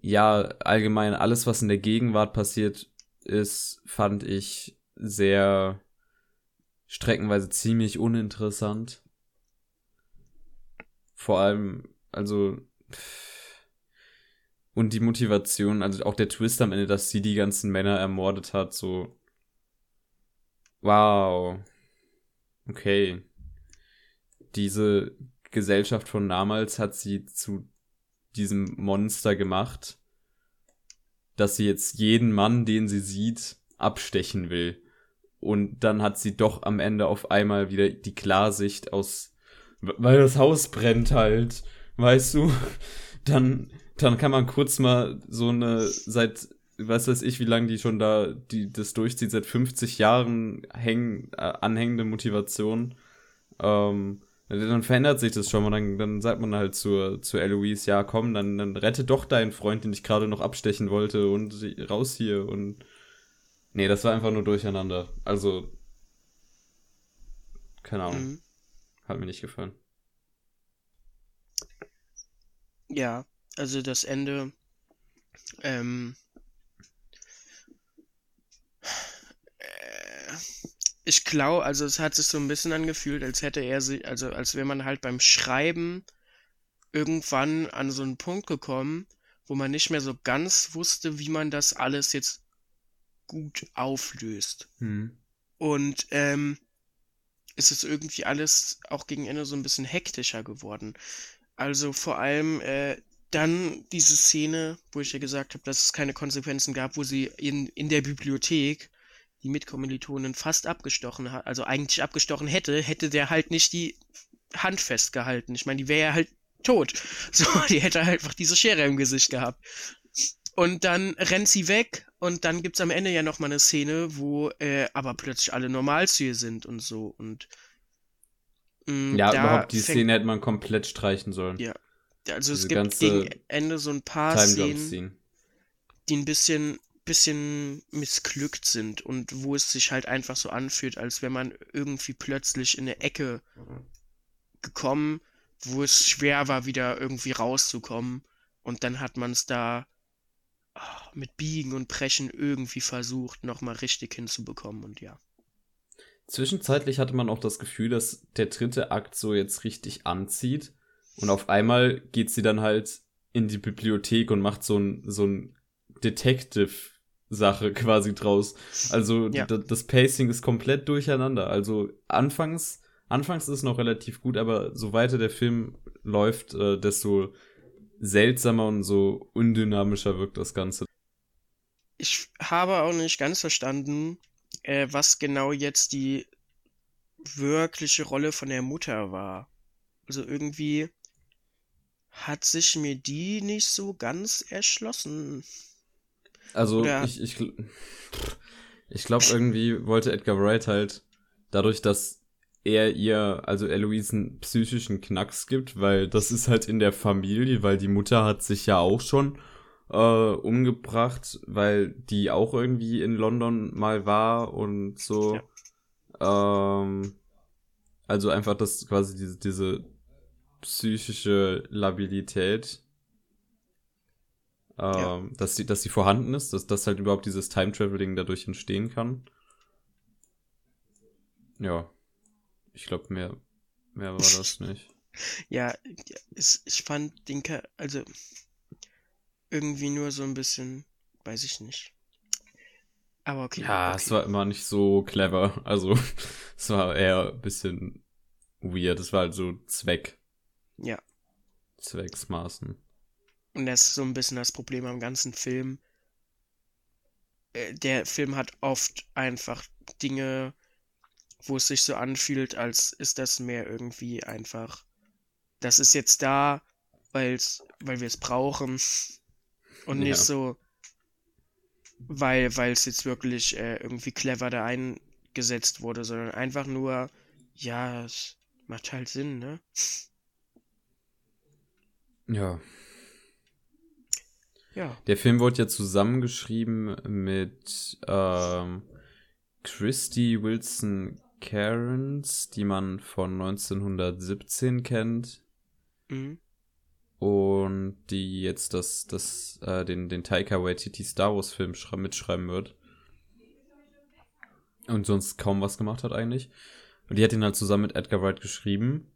ja, allgemein alles, was in der Gegenwart passiert ist, fand ich sehr streckenweise ziemlich uninteressant. Vor allem, also und die Motivation, also auch der Twist am Ende, dass sie die ganzen Männer ermordet hat, so. Wow. Okay. Diese Gesellschaft von damals hat sie zu diesem Monster gemacht, dass sie jetzt jeden Mann, den sie sieht, abstechen will. Und dann hat sie doch am Ende auf einmal wieder die Klarsicht aus, weil das Haus brennt halt, weißt du? <laughs> Dann dann kann man kurz mal so eine seit was weiß ich, wie lange die schon da die das durchzieht, seit 50 Jahren hängen, äh, anhängende Motivation. Ähm, dann verändert sich das schon mal. Dann, dann sagt man halt zur, zur Eloise, ja komm, dann, dann rette doch deinen Freund, den ich gerade noch abstechen wollte und raus hier und. Nee, das war einfach nur durcheinander. Also. Keine Ahnung. Mhm. Hat mir nicht gefallen. Ja, also das Ende, ähm, ich glaube, also es hat sich so ein bisschen angefühlt, als hätte er sich, also als wäre man halt beim Schreiben irgendwann an so einen Punkt gekommen, wo man nicht mehr so ganz wusste, wie man das alles jetzt gut auflöst. Hm. Und ähm, ist es irgendwie alles auch gegen Ende so ein bisschen hektischer geworden. Also vor allem äh, dann diese Szene, wo ich ja gesagt habe, dass es keine Konsequenzen gab, wo sie in, in der Bibliothek die Mitkommilitonin fast abgestochen hat, also eigentlich abgestochen hätte, hätte der halt nicht die Hand festgehalten. Ich meine, die wäre ja halt tot. <laughs> So, die hätte halt einfach diese Schere im Gesicht gehabt. Und dann rennt sie weg und dann gibt's am Ende ja noch mal eine Szene, wo äh, aber plötzlich alle Normalzüge sind und so und mh, mm, ja, überhaupt die Szene hätte man komplett streichen sollen. Ja. Also Diese es gibt gegen Ende so ein paar Szenen, die ein bisschen bisschen missglückt sind und wo es sich halt einfach so anfühlt, als wäre man irgendwie plötzlich in eine Ecke gekommen, wo es schwer war, wieder irgendwie rauszukommen. Und dann hat man es da oh, mit Biegen und Brechen irgendwie versucht, nochmal richtig hinzubekommen und ja. Zwischenzeitlich hatte man auch das Gefühl, dass der dritte Akt so jetzt richtig anzieht. Und auf einmal geht sie dann halt in die Bibliothek und macht so ein, so ein Detective Sache <laughs> quasi draus. Also ja. das Pacing ist komplett durcheinander. Also anfangs, anfangs ist es noch relativ gut, aber so weiter der Film läuft, äh, desto seltsamer und so undynamischer wirkt das Ganze. Ich habe auch nicht ganz verstanden, äh, was genau jetzt die wirkliche Rolle von der Mutter war. Also irgendwie hat sich mir die nicht so ganz erschlossen. Also Oder ich, ich, ich glaube irgendwie wollte Edgar Wright halt dadurch, dass er ihr, also Eloise einen psychischen Knacks gibt, weil das ist halt in der Familie, weil die Mutter hat sich ja auch schon äh, umgebracht, weil die auch irgendwie in London mal war und so. Ja. Ähm, also einfach das quasi diese, diese psychische Labilität ja. Ähm, dass, die, dass die vorhanden ist, dass das halt überhaupt dieses Time-Traveling dadurch entstehen kann. Ja, ich glaube, mehr, mehr war das <laughs> nicht. ja, es, ich fand den, also irgendwie nur so ein bisschen, weiß ich nicht. Aber okay. Ja, okay. es war immer nicht so clever. Also, <laughs> es war eher ein bisschen weird. Es war halt so Zweck. Ja. Zwecksmaßen. Und das ist so ein bisschen das Problem am ganzen Film. Äh, der Film hat oft einfach Dinge, wo es sich so anfühlt, als ist das mehr irgendwie einfach. Das ist jetzt da, weil's, weil wir es brauchen. Und nicht ja. so, weil es jetzt wirklich äh, irgendwie clever da eingesetzt wurde, sondern einfach nur, ja, es macht halt Sinn, ne? Ja, ja. Der Film wurde ja zusammengeschrieben mit ähm, Christy Wilson Cairns, die man von 1917 kennt. Mhm. Und die jetzt das, das, äh, den, den Taika Waititi Star Wars Film mitschreiben wird. Und sonst kaum was gemacht hat eigentlich. Und die hat ihn halt zusammen mit Edgar Wright geschrieben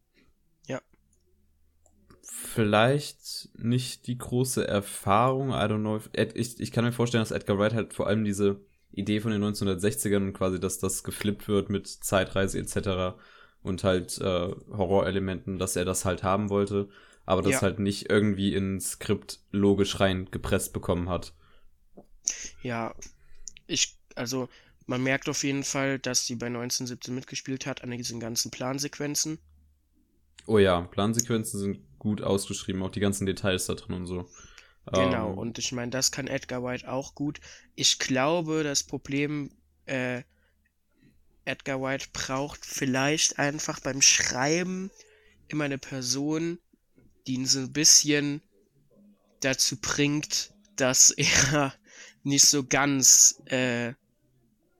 vielleicht nicht die große Erfahrung. I don't know. Ich, ich kann mir vorstellen, dass Edgar Wright halt vor allem diese Idee von den 1960ern und quasi, dass das geflippt wird mit Zeitreise etc. und halt äh, Horrorelementen, dass er das halt haben wollte, aber das ja. halt nicht irgendwie ins Skript logisch reingepresst bekommen hat. Ja, ich, also man merkt auf jeden Fall, dass sie bei 1917 mitgespielt hat an diesen ganzen Plansequenzen. Oh ja, Plansequenzen sind gut ausgeschrieben, auch die ganzen Details da drin und so. Genau, ähm, und ich meine, das kann Edgar White auch gut. Ich glaube, das Problem, äh, Edgar White braucht vielleicht einfach beim Schreiben immer eine Person, die ihn so ein bisschen dazu bringt, dass <laughs> er nicht so ganz äh,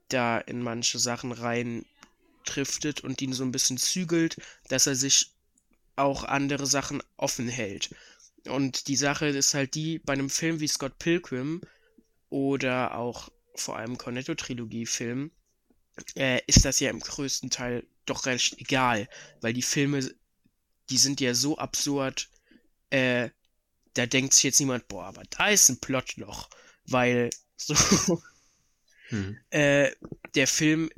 da in manche Sachen rein driftet und ihn so ein bisschen zügelt, dass er sich auch andere Sachen offen hält. Und die Sache ist halt die, bei einem Film wie Scott Pilgrim oder auch vor allem Cornetto-Trilogie-Film, äh, ist das ja im größten Teil doch recht egal, weil die Filme, die sind ja so absurd, äh, da denkt sich jetzt niemand, boah, aber da ist ein Plotloch, weil <laughs> so, hm. äh, der Film,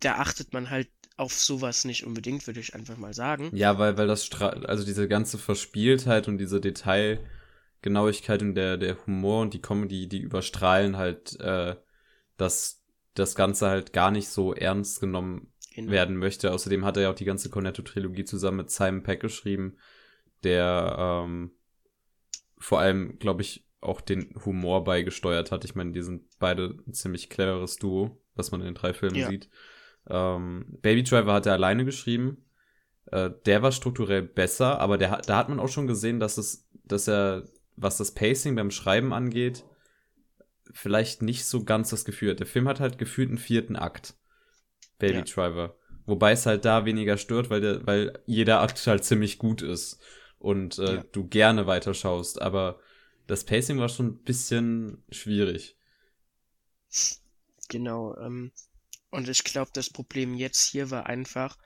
da achtet man halt auf sowas nicht unbedingt, würde ich einfach mal sagen. Ja, weil, weil das, Stra also diese ganze Verspieltheit und diese Detailgenauigkeit und der, der Humor und die Comedy, die überstrahlen halt, äh, dass das Ganze halt gar nicht so ernst genommen genau. werden möchte. Außerdem hat er ja auch die ganze Cornetto-Trilogie zusammen mit Simon Peck geschrieben, der ähm, vor allem, glaube ich, auch den Humor beigesteuert hat. Ich meine, die sind beide ein ziemlich cleveres Duo, was man in den drei Filmen ja. sieht. Ähm, Baby Driver hat er alleine geschrieben. Äh, der war strukturell besser, aber der, da hat man auch schon gesehen, dass es, dass er, was das Pacing beim Schreiben angeht, vielleicht nicht so ganz das Gefühl hat. Der Film hat halt gefühlt einen vierten Akt. Baby ja. Driver. Wobei es halt da weniger stört, weil, der, weil jeder Akt halt ziemlich gut ist und äh, ja. du gerne weiterschaust. Aber das Pacing war schon ein bisschen schwierig. Genau. Ähm, und ich glaube, das Problem jetzt hier war einfach,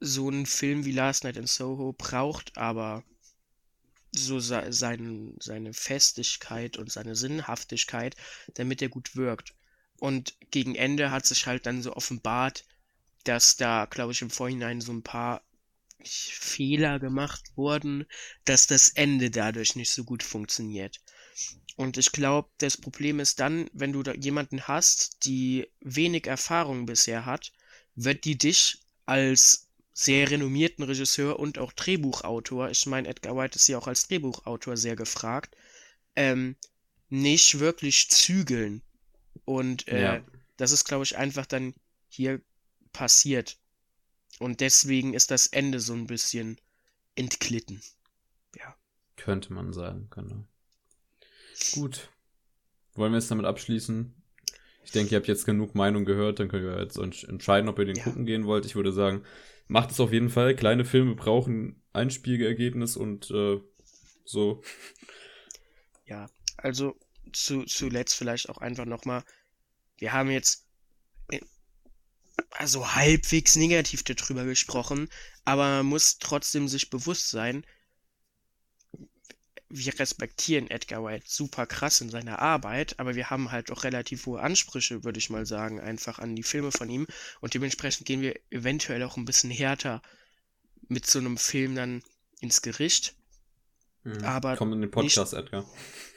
so ein Film wie Last Night in Soho braucht aber so se sein, seine Festigkeit und seine Sinnhaftigkeit, damit er gut wirkt. Und gegen Ende hat sich halt dann so offenbart, dass da, glaube ich, im Vorhinein so ein paar Fehler gemacht wurden, dass das Ende dadurch nicht so gut funktioniert. Und ich glaube, das Problem ist dann, wenn du da jemanden hast, die wenig Erfahrung bisher hat, wird die dich als sehr renommierten Regisseur und auch Drehbuchautor, ich meine, Edgar White ist ja auch als Drehbuchautor sehr gefragt, ähm, nicht wirklich zügeln. Und äh, ja. das ist, glaube ich, einfach dann hier passiert. Und deswegen ist das Ende so ein bisschen entglitten. Ja. Könnte man sagen, genau. Gut. Wollen wir jetzt damit abschließen? Ich denke, ihr habt jetzt genug Meinung gehört, dann könnt ihr jetzt entscheiden, ob ihr den ja. gucken gehen wollt. Ich würde sagen, macht es auf jeden Fall. Kleine Filme brauchen ein Spiegelergebnis und äh, so. <laughs> Ja, also zu, zuletzt vielleicht auch einfach nochmal, wir haben jetzt also halbwegs negativ darüber gesprochen, aber man muss trotzdem sich bewusst sein, wir respektieren Edgar White super krass in seiner Arbeit, aber wir haben halt auch relativ hohe Ansprüche, würde ich mal sagen, einfach an die Filme von ihm. Und dementsprechend gehen wir eventuell auch ein bisschen härter mit so einem Film dann ins Gericht. Mhm. Aber Komm in den Podcast, nicht, Edgar.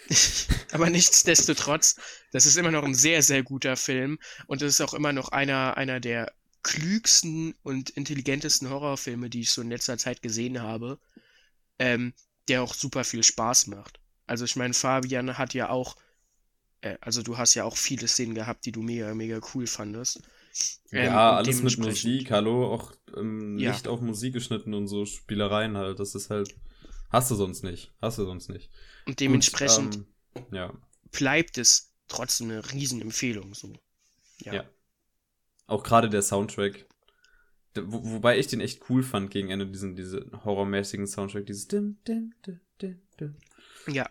<laughs> aber nichtsdestotrotz, das ist immer noch ein sehr, sehr guter Film und es ist auch immer noch einer, einer der klügsten und intelligentesten Horrorfilme, die ich so in letzter Zeit gesehen habe. Ähm, der auch super viel Spaß macht. Also ich meine, Fabian hat ja auch, äh, also du hast ja auch viele Szenen gehabt, die du mega, mega cool fandest. Ähm, ja, alles mit Musik, hallo, auch ähm, ja. nicht auf Musik geschnitten und so Spielereien halt, das ist halt, hast du sonst nicht, hast du sonst nicht. Und dementsprechend und, ähm, ja. bleibt es trotzdem eine Riesenempfehlung, so. Ja. ja. Auch gerade der Soundtrack, wo, wobei ich den echt cool fand gegen Ende, diesen, diese horrormäßigen Soundtrack, dieses dim, dim, dim, dim, dim. Ja.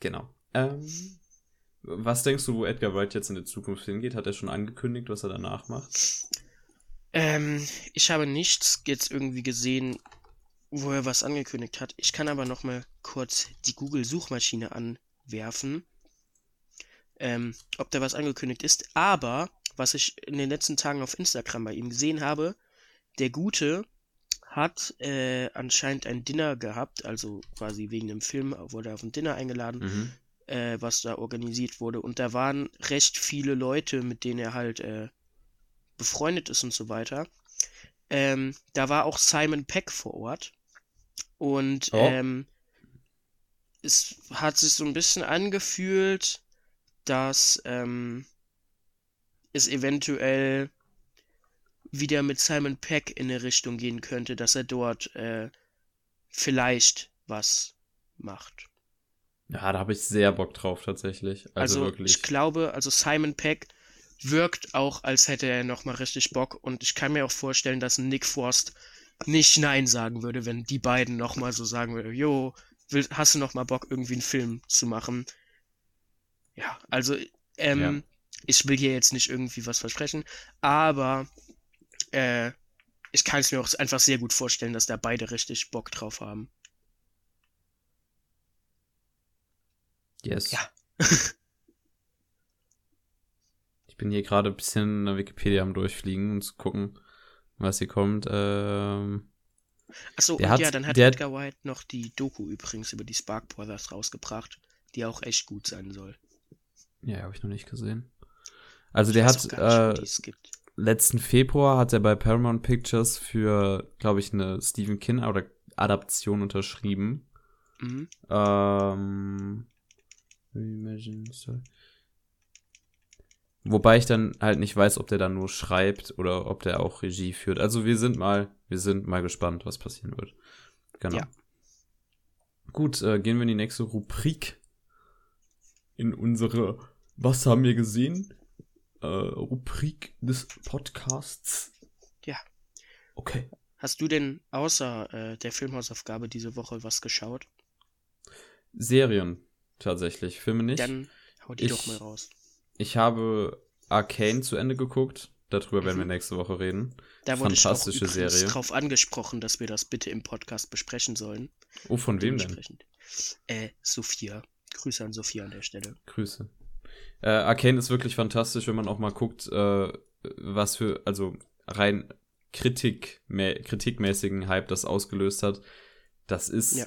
Genau. Ähm, was denkst du, wo Edgar Wright jetzt in der Zukunft hingeht? Hat er schon angekündigt, was er danach macht? Ähm, ich habe nichts jetzt irgendwie gesehen, wo er was angekündigt hat. Ich kann aber noch mal kurz die Google-Suchmaschine anwerfen, ähm, ob da was angekündigt ist. Aber was ich in den letzten Tagen auf Instagram bei ihm gesehen habe, der Gute hat äh, anscheinend ein Dinner gehabt, also quasi wegen dem Film wurde er auf ein Dinner eingeladen, mhm. äh, was da organisiert wurde. Und da waren recht viele Leute, mit denen er halt äh, befreundet ist und so weiter. Ähm, da war auch Simon Peck vor Ort. Und oh. ähm, es hat sich so ein bisschen angefühlt, dass ähm, es eventuell wieder mit Simon Peck in eine Richtung gehen könnte, dass er dort äh, vielleicht was macht. Ja, da habe ich sehr Bock drauf tatsächlich. Also, also wirklich. ich glaube, also Simon Peck wirkt auch, als hätte er nochmal richtig Bock und ich kann mir auch vorstellen, dass Nick Forst nicht Nein sagen würde, wenn die beiden nochmal so sagen würden, jo, will, hast du nochmal Bock, irgendwie einen Film zu machen? Ja, also, ähm, ja ich will hier jetzt nicht irgendwie was versprechen, aber äh, ich kann es mir auch einfach sehr gut vorstellen, dass da beide richtig Bock drauf haben. Yes. Ja. <laughs> ich bin hier gerade ein bisschen in der Wikipedia am Durchfliegen und zu gucken, was hier kommt. Ähm, Achso, und der ja, hat- dann hat Edgar White noch die Doku übrigens über die Spark Brothers rausgebracht, die auch echt gut sein soll. ja, habe ich noch nicht gesehen. Also Ich der hat nicht, äh, gibt. letzten Februar hat er bei Paramount Pictures für, glaube ich, eine Stephen King oder Adaption unterschrieben. Mhm. Ähm, Reimagine Story. Wobei ich dann halt nicht weiß, ob der dann nur schreibt oder ob der auch Regie führt. Also wir sind mal, wir sind mal gespannt, was passieren wird. Genau. Ja. Gut, äh, gehen wir in die nächste Rubrik. In unsere Was haben wir gesehen? Äh, Rubrik des Podcasts. Ja. Okay. Hast du denn außer äh, der Filmhausaufgabe diese Woche was geschaut? Serien tatsächlich, Filme nicht. Dann hau die Ich- doch mal raus. Ich habe Arcane zu Ende geguckt. Darüber werden wir Mhm. nächste Woche reden. Da wurde ich auch fantastische übrigens Serie. drauf angesprochen, dass wir das bitte im Podcast besprechen sollen. Oh, von wem denn? Äh, Sophia. Grüße an Sophia an der Stelle. Grüße. Äh, Arcane ist wirklich fantastisch, wenn man auch mal guckt, äh, was für, also rein Kritik, kritikmäßigen Hype das ausgelöst hat. Das ist Ja.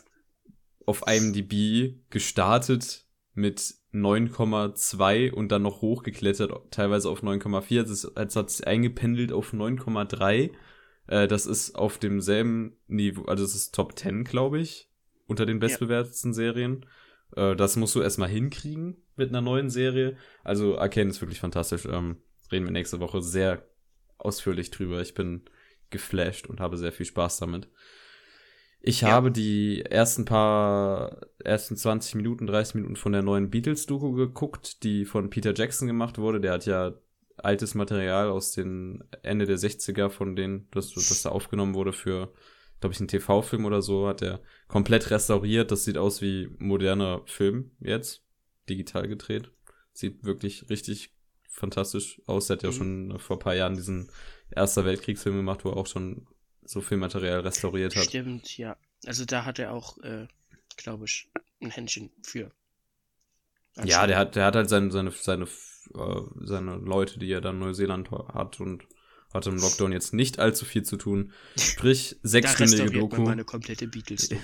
auf IMDb gestartet mit 9,2 und dann noch hochgeklettert, teilweise auf 9,4. Es ist- Jetzt hat es eingependelt auf 9,3. Äh, das ist auf demselben Niveau, also es ist Top 10, glaube ich, unter den bestbewertetsten Serien. Äh, das musst du erstmal hinkriegen mit einer neuen Serie. Also Arcane ist wirklich fantastisch. Ähm, reden wir nächste Woche sehr ausführlich drüber. Ich bin geflasht und habe sehr viel Spaß damit. Ich Ja. habe die ersten paar, ersten 20 Minuten, 30 Minuten von der neuen Beatles-Doku geguckt, die von Peter Jackson gemacht wurde. Der hat ja altes Material aus den Ende der 60er von denen, das, das da aufgenommen wurde für, glaube ich, einen TV-Film oder so, hat er komplett restauriert. Das sieht aus wie moderner Film jetzt, digital gedreht. Sieht wirklich richtig fantastisch aus. Er hat ja Mhm. schon vor ein paar Jahren diesen Erster Weltkriegsfilm gemacht, wo er auch schon so Filmmaterial restauriert hat. Stimmt, ja. Also da hat er auch, äh, glaube ich, ein Händchen für. Ja, der hat, der hat halt seine, seine, seine, äh, seine Leute, die er dann in Neuseeland hat und hatte im Lockdown jetzt nicht allzu viel zu tun. Sprich, <laughs> sechsstündige man Doku. mal eine komplette Beatles-Doku.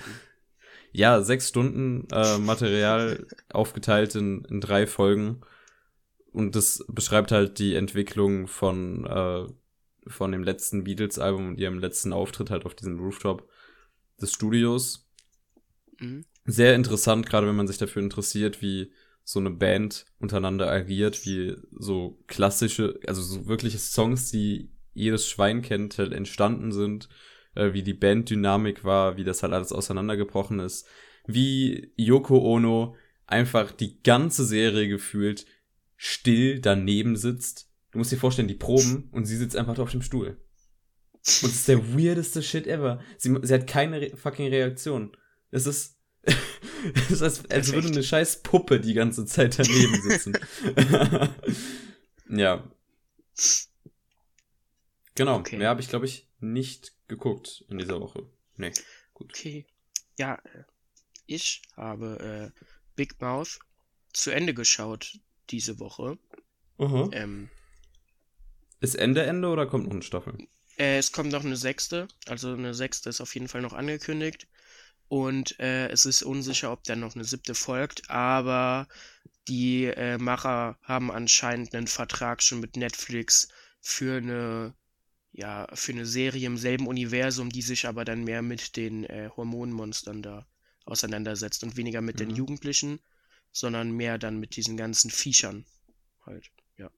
Ja, sechs Stunden äh, Material aufgeteilt in, in drei Folgen. Und das beschreibt halt die Entwicklung von, äh, von dem letzten Beatles-Album und ihrem letzten Auftritt halt auf diesem Rooftop des Studios. Mhm. Sehr interessant, gerade wenn man sich dafür interessiert, wie so eine Band untereinander agiert, wie so klassische, also so wirkliche Songs, die jedes Schwein kennt, halt entstanden sind, äh, wie die Banddynamik war, wie das halt alles auseinandergebrochen ist, wie Yoko Ono einfach die ganze Serie gefühlt still daneben sitzt. Du musst dir vorstellen, die proben und sie sitzt einfach auf dem Stuhl. Und es ist der weirdeste Shit ever. Sie, sie hat keine re fucking Reaktion. Es ist, <laughs> es ist als, würde eine scheiß Puppe die ganze Zeit daneben sitzen. <laughs> ja. Genau. Okay. Mehr habe ich, glaube ich, nicht geguckt in dieser Woche. Nee. Gut. Okay. Ja, äh, ich habe äh, Big Mouth zu Ende geschaut diese Woche. Aha. Ähm, Ist Ende Ende oder kommt noch eine Staffel? äh, es kommt noch eine sechste, also eine sechste ist auf jeden Fall noch angekündigt. Und äh, es ist unsicher, ob dann noch eine siebte folgt, aber die äh, Macher haben anscheinend einen Vertrag schon mit Netflix für eine, ja, für eine Serie im selben Universum, die sich aber dann mehr mit den äh, Hormonmonstern da auseinandersetzt und weniger mit den Mhm. Jugendlichen, sondern mehr dann mit diesen ganzen Viechern halt. Ja.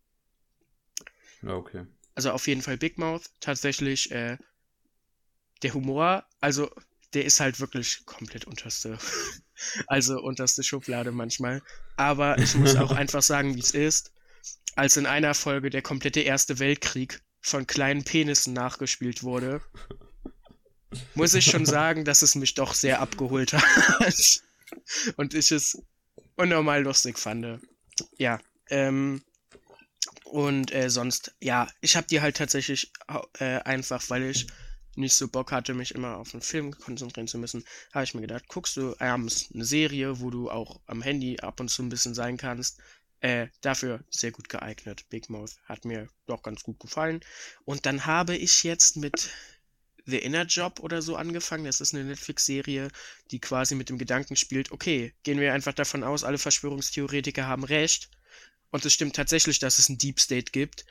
Ja, okay. Also auf jeden Fall Big Mouth. Tatsächlich, äh, der Humor, also der ist halt wirklich komplett unterste, <laughs> also unterste Schublade manchmal. Aber ich muss auch <laughs> einfach sagen, wie es ist. Als in einer Folge der komplette Erste Weltkrieg von kleinen Penissen nachgespielt wurde, muss ich schon sagen, dass es mich doch sehr abgeholt hat. <laughs> Und ich es unnormal lustig fand. Ja, ähm, und äh, sonst, ja, ich habe die halt tatsächlich äh, einfach, weil ich nicht so Bock hatte, mich immer auf einen Film konzentrieren zu müssen, habe ich mir gedacht, guckst du abends eine Serie, wo du auch am Handy ab und zu ein bisschen sein kannst, Äh, dafür sehr gut geeignet. Big Mouth hat mir doch ganz gut gefallen. Und dann habe ich jetzt mit The Inner Job oder so angefangen. Das ist eine Netflix-Serie, die quasi mit dem Gedanken spielt, okay, gehen wir einfach davon aus, alle Verschwörungstheoretiker haben recht. Und es stimmt tatsächlich, dass es einen Deep State gibt.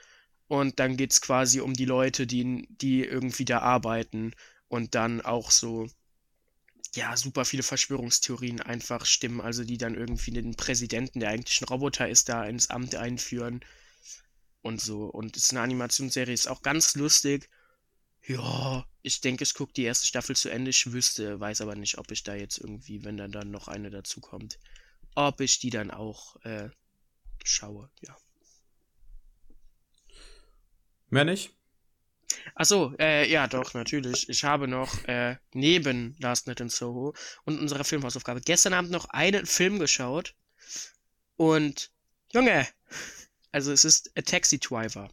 Und dann geht es quasi um die Leute, die, die irgendwie da arbeiten und dann auch so ja, super viele Verschwörungstheorien einfach stimmen, also die dann irgendwie den Präsidenten, der eigentlich ein Roboter ist, da ins Amt einführen und so. Und es ist eine Animationsserie, ist auch ganz lustig. Ja, ich denke, ich gucke die erste Staffel zu Ende. Ich wüsste, weiß aber nicht, ob ich da jetzt irgendwie, wenn dann dann noch eine dazu kommt, ob ich die dann auch äh, schaue, ja. Mehr nicht? Achso, äh, ja, doch, natürlich. Ich habe noch äh, neben Last Night in Soho und unserer Filmhausaufgabe gestern Abend noch einen Film geschaut. Und, Junge, also es ist A Taxi Driver.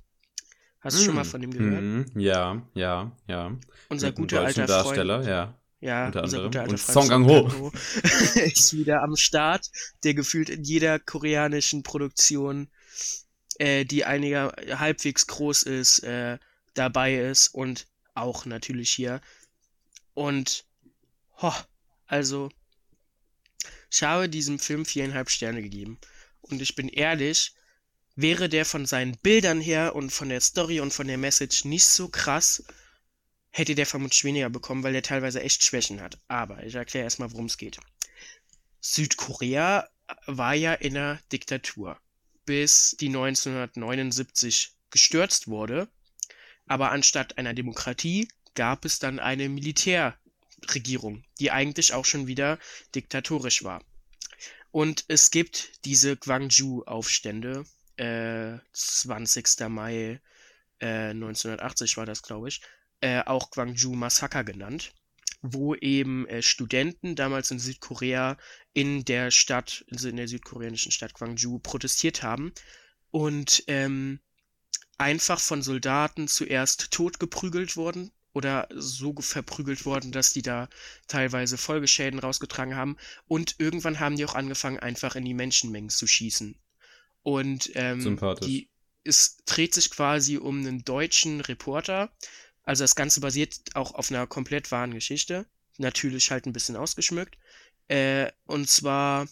Hast du mm, schon mal hm, von dem gehört? Mm, ja, ja, ja. Unser guter alter Darsteller, Freund, ja. Ja, unter unser anderem. guter alter Und Freund Song Gang Ho Ho ist wieder am Start, der gefühlt in jeder koreanischen Produktion, äh, die einiger halbwegs groß ist, äh, dabei ist und auch natürlich hier. Und, ho, also, ich habe diesem Film viereinhalb Sterne gegeben. Und ich bin ehrlich, wäre der von seinen Bildern her und von der Story und von der Message nicht so krass, hätte der vermutlich weniger bekommen, weil der teilweise echt Schwächen hat. Aber ich erkläre erstmal, worum es geht. Südkorea war ja in einer Diktatur, bis die 1979 gestürzt wurde aber anstatt einer Demokratie gab es dann eine Militärregierung, die eigentlich auch schon wieder diktatorisch war. Und es gibt diese Gwangju-Aufstände, äh, 20. Mai äh, 1980 war das, glaube ich, äh, auch Gwangju-Massaker genannt, wo eben äh, Studenten damals in Südkorea in der Stadt, also in der südkoreanischen Stadt Gwangju protestiert haben und ähm, einfach von Soldaten zuerst totgeprügelt wurden oder so verprügelt worden, dass die da teilweise Folgeschäden rausgetragen haben. Und irgendwann haben die auch angefangen, einfach in die Menschenmengen zu schießen. Und ähm, die, es dreht sich quasi um einen deutschen Reporter. Also das Ganze basiert auch auf einer komplett wahren Geschichte. Natürlich halt ein bisschen ausgeschmückt. Äh, und zwar,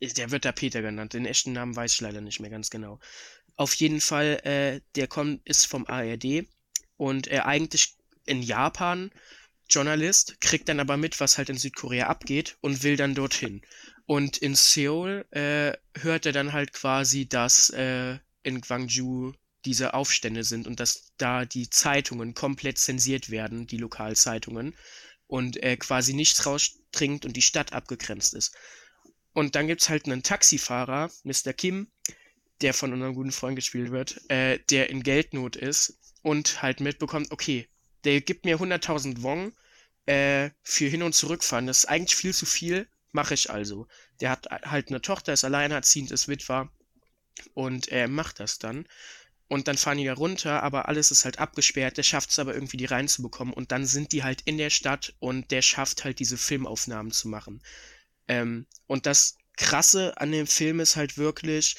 der wird da Peter genannt. Den echten Namen weiß ich leider nicht mehr ganz genau. Auf jeden Fall, äh, der kommt, ist vom ARD und er eigentlich in Japan Journalist, kriegt dann aber mit, was halt in Südkorea abgeht und will dann dorthin. Und in Seoul äh, hört er dann halt quasi, dass äh, in Gwangju diese Aufstände sind und dass da die Zeitungen komplett zensiert werden, die Lokalzeitungen, und äh, quasi nichts rausdringt und die Stadt abgegrenzt ist. Und dann gibt's halt einen Taxifahrer, Mr. Kim, der von unserem guten Freund gespielt wird, äh, der in Geldnot ist und halt mitbekommt, okay, der gibt mir 100.000 Won äh, für Hin- und Zurückfahren. Das ist eigentlich viel zu viel, mache ich also. Der hat halt eine Tochter, ist alleinerziehend, ist Witwer und er macht das dann. Und dann fahren die da runter, aber alles ist halt abgesperrt. Der schafft es aber irgendwie, die reinzubekommen. Und dann sind die halt in der Stadt und der schafft halt diese Filmaufnahmen zu machen. Ähm, und das Krasse an dem Film ist halt wirklich,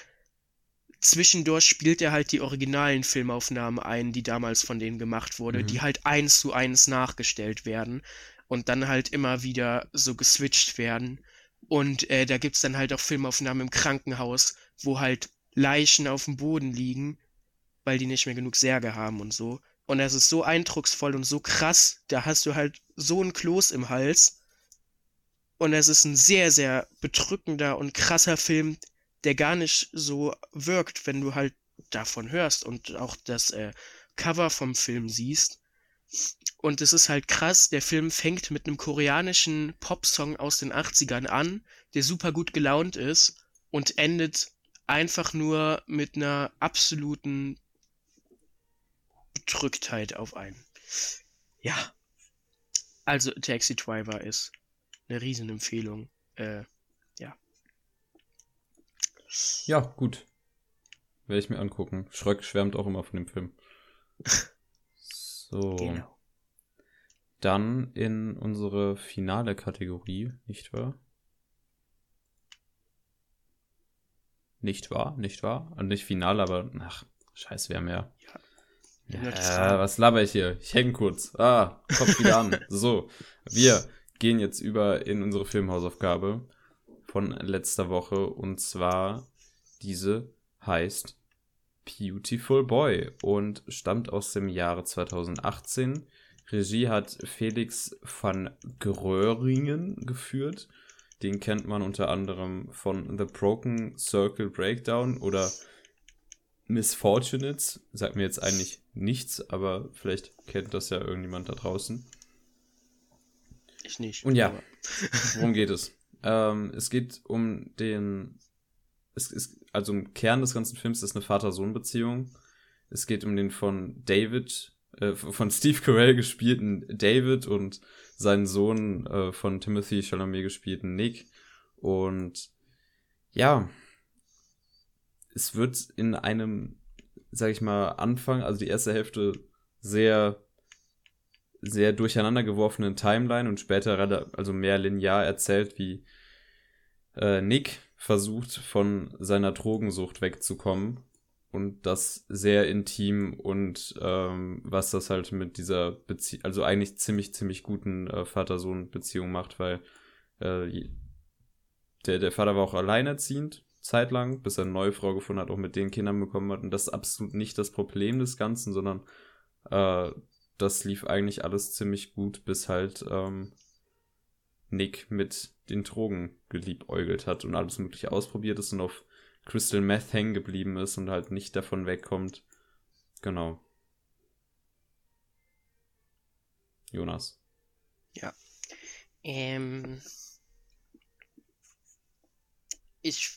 zwischendurch spielt er halt die originalen Filmaufnahmen ein, die damals von denen gemacht wurde, mhm. die halt eins zu eins nachgestellt werden und dann halt immer wieder so geswitcht werden. Und äh, da gibt's dann halt auch Filmaufnahmen im Krankenhaus, wo halt Leichen auf dem Boden liegen, weil die nicht mehr genug Särge haben und so. Und das ist so eindrucksvoll und so krass, da hast du halt so ein Kloß im Hals. Und es ist ein sehr, sehr bedrückender und krasser Film, der gar nicht so wirkt, wenn du halt davon hörst und auch das äh, Cover vom Film siehst. Und es ist halt krass, der Film fängt mit einem koreanischen Popsong aus den 80ern an, der super gut gelaunt ist und endet einfach nur mit einer absoluten Bedrücktheit auf einen. Ja. Also Taxi Driver ist eine Riesenempfehlung. Äh, ja, gut. Werde ich mir angucken. Schröck schwärmt auch immer von dem Film. So. Genau. Dann in unsere finale Kategorie, nicht wahr? Nicht wahr? Nicht wahr? Und nicht final, aber ach, scheiße, wir haben ja. Ja. Ja, was laber ich hier? Ich häng kurz. Ah, Kopf wieder an. So, wir gehen jetzt über in unsere Filmhausaufgabe von letzter Woche und zwar diese heißt Beautiful Boy und stammt aus dem Jahre 2018. Regie hat Felix van Gröringen geführt. Den kennt man unter anderem von The Broken Circle Breakdown oder Misfortunates. Sagt mir jetzt eigentlich nichts, aber vielleicht kennt das ja irgendjemand da draußen. Ich nicht. Und ja, worum geht es? <laughs> Ähm, es geht um den. Es ist, also im Kern des ganzen Films ist eine Vater-Sohn-Beziehung. Es geht um den von David, äh, <laughs> von Steve Carell gespielten David und seinen Sohn äh, von Timothy Chalamet gespielten Nick. Und ja, es wird in einem, sag ich mal, Anfang, also die erste Hälfte sehr sehr durcheinander geworfenen Timeline und später also mehr linear erzählt, wie äh, Nick versucht, von seiner Drogensucht wegzukommen und das sehr intim und ähm, was das halt mit dieser Beziehung, also eigentlich ziemlich, ziemlich guten äh, Vater-Sohn-Beziehung macht, weil äh, der, der Vater war auch alleinerziehend, zeitlang, bis er eine neue Frau gefunden hat, auch mit den Kindern bekommen hat. Und das ist absolut nicht das Problem des Ganzen, sondern äh, das lief eigentlich alles ziemlich gut, bis halt ähm, Nick mit den Drogen geliebäugelt hat und alles mögliche ausprobiert ist und auf Crystal Meth hängen geblieben ist und halt nicht davon wegkommt. Genau. Jonas. Ähm, ich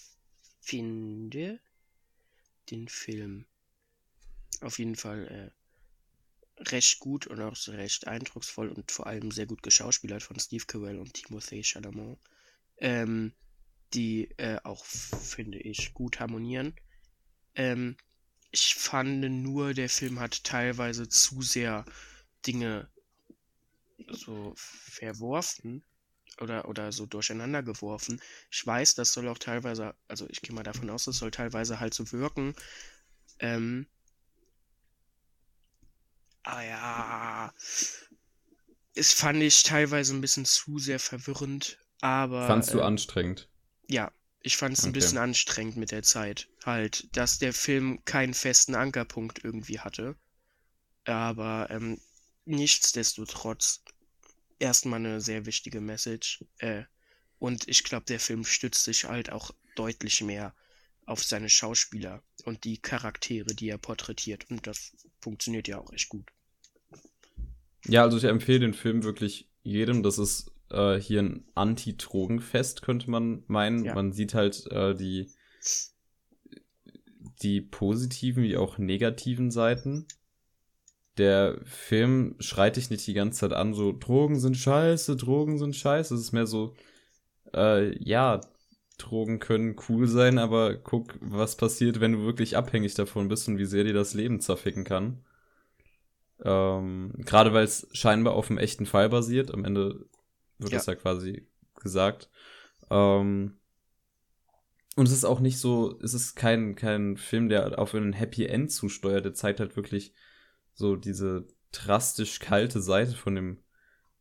finde den Film auf jeden Fall äh, recht gut und auch recht eindrucksvoll und vor allem sehr gut geschauspielert von Steve Carell und Timothée Chalamet, ähm, die äh, auch, finde ich, gut harmonieren. Ähm, ich fand nur, der Film hat teilweise zu sehr Dinge so verworfen oder, oder so durcheinander geworfen. Ich weiß, das soll auch teilweise, also ich gehe mal davon aus, das soll teilweise halt so wirken. Ähm, ah ja, es fand ich teilweise ein bisschen zu sehr verwirrend, aber Fandst du äh, anstrengend? ja, ich fand es ein Okay. bisschen anstrengend mit der Zeit. Halt, dass der Film keinen festen Ankerpunkt irgendwie hatte. Aber ähm, nichtsdestotrotz erstmal eine sehr wichtige Message. Äh, und ich glaube, der Film stützt sich halt auch deutlich mehr auf seine Schauspieler und die Charaktere, die er porträtiert. Und das funktioniert ja auch echt gut. Ja, also ich empfehle den Film wirklich jedem. Das ist äh, hier ein Anti-Drogenfest, könnte man meinen. Ja. Man sieht halt äh, die, die positiven wie auch negativen Seiten. Der Film schreit dich nicht die ganze Zeit an, so Drogen sind scheiße, Drogen sind scheiße. Es ist mehr so, äh, ja, Drogen können cool sein, aber guck, was passiert, wenn du wirklich abhängig davon bist und wie sehr dir das Leben zerficken kann. Ähm, Gerade weil es scheinbar auf einem echten Fall basiert. Am Ende wird Ja. das ja quasi gesagt. Ähm, und es ist auch nicht so, es ist kein, kein Film, der auf einen Happy End zusteuert. Der zeigt halt wirklich so diese drastisch kalte Seite von dem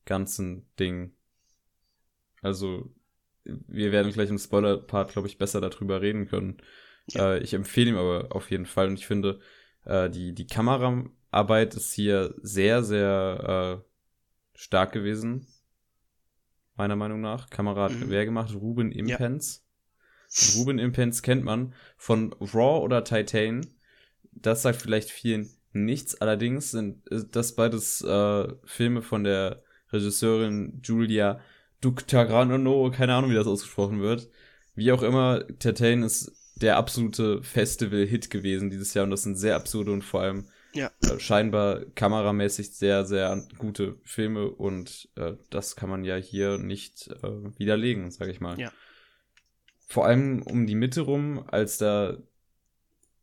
ganzen Ding. Also, wir werden gleich im Spoiler-Part, glaube ich, besser darüber reden können. Ja. Äh, ich empfehle ihm aber auf jeden Fall und ich finde, äh, die, die Kameraarbeit ist hier sehr, sehr äh, stark gewesen. Meiner Meinung nach. Kamera hat Mhm. wer gemacht? Ruben Impens. Ruben Impens kennt man von Raw oder Titan. Das sagt vielleicht vielen nichts. Allerdings sind äh, das beides äh, Filme von der Regisseurin Julia Ductagrano, keine Ahnung, wie das ausgesprochen wird. Wie auch immer, Titan ist der absolute Festival-Hit gewesen dieses Jahr und das sind sehr absurde und vor allem Ja. äh, scheinbar kameramäßig sehr, sehr gute Filme und äh, das kann man ja hier nicht äh, widerlegen, sage ich mal. Ja. Vor allem um die Mitte rum, als da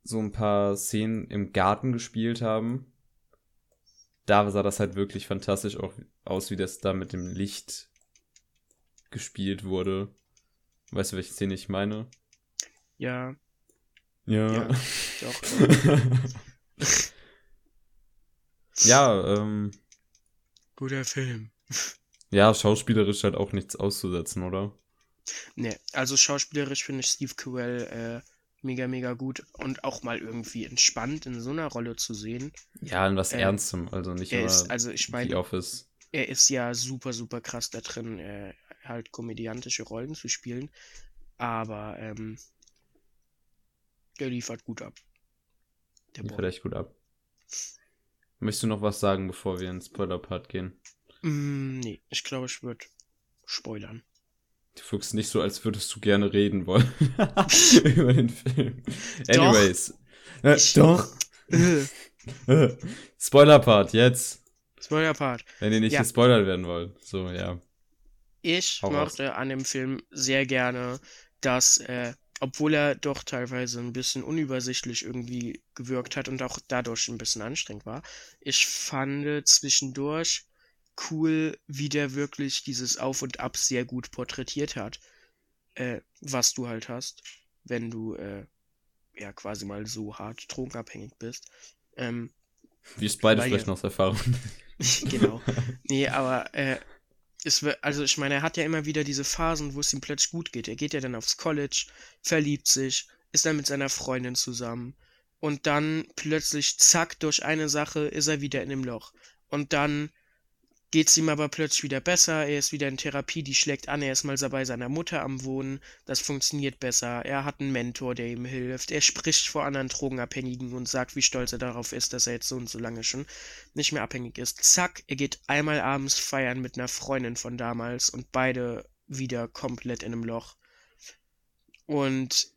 so ein paar Szenen im Garten gespielt haben, da sah das halt wirklich fantastisch auch aus, wie das da mit dem Licht gespielt wurde. Weißt du, welche Szene ich meine? Ja, Ja. Ja, doch. <laughs> <laughs> ja, ähm, Guter Film. <laughs> ja, schauspielerisch halt auch nichts auszusetzen, oder? Ne, also schauspielerisch finde ich Steve Carell äh, mega, mega gut und auch mal irgendwie entspannt in so einer Rolle zu sehen. Ja, in was Äh, Ernstem, also nicht Er immer ist, also ich The meine, Office. er ist ja super, super krass da drin, äh, halt komödiantische Rollen zu spielen. Aber ähm, der liefert gut ab. Der Liefert echt gut ab. Möchtest du noch was sagen, bevor wir in den Spoiler-Part gehen? Mm, nee, ich glaube, ich würde spoilern. Du wirkst nicht so, als würdest du gerne reden wollen <laughs> über den Film. Doch. Anyways. Äh, Ich- doch. Äh, Spoiler-Part, jetzt. Spoiler-Part. Wenn ihr nicht Ja. gespoilert werden wollt. So, ja. Ich Hau raus. mochte an dem Film sehr gerne, dass, äh, obwohl er doch teilweise ein bisschen unübersichtlich irgendwie gewirkt hat und auch dadurch ein bisschen anstrengend war, ich fand zwischendurch cool, wie der wirklich dieses Auf und Ab sehr gut porträtiert hat, äh, was du halt hast, wenn du äh, ja quasi mal so hart drogenabhängig bist. Ähm, Wir beide sprechen ihr- aus Erfahrung. <laughs> genau. Nee, aber äh, es also ich meine, er hat ja immer wieder diese Phasen, wo es ihm plötzlich gut geht. Er geht ja dann aufs College, verliebt sich, ist dann mit seiner Freundin zusammen und dann plötzlich, zack, durch eine Sache ist er wieder in dem Loch. Und dann geht es ihm aber plötzlich wieder besser, er ist wieder in Therapie, die schlägt an, er ist mal bei seiner Mutter am Wohnen, das funktioniert besser, er hat einen Mentor, der ihm hilft, er spricht vor anderen Drogenabhängigen und sagt, wie stolz er darauf ist, dass er jetzt so und so lange schon nicht mehr abhängig ist. Zack, er geht einmal abends feiern mit einer Freundin von damals und beide wieder komplett in einem Loch. Und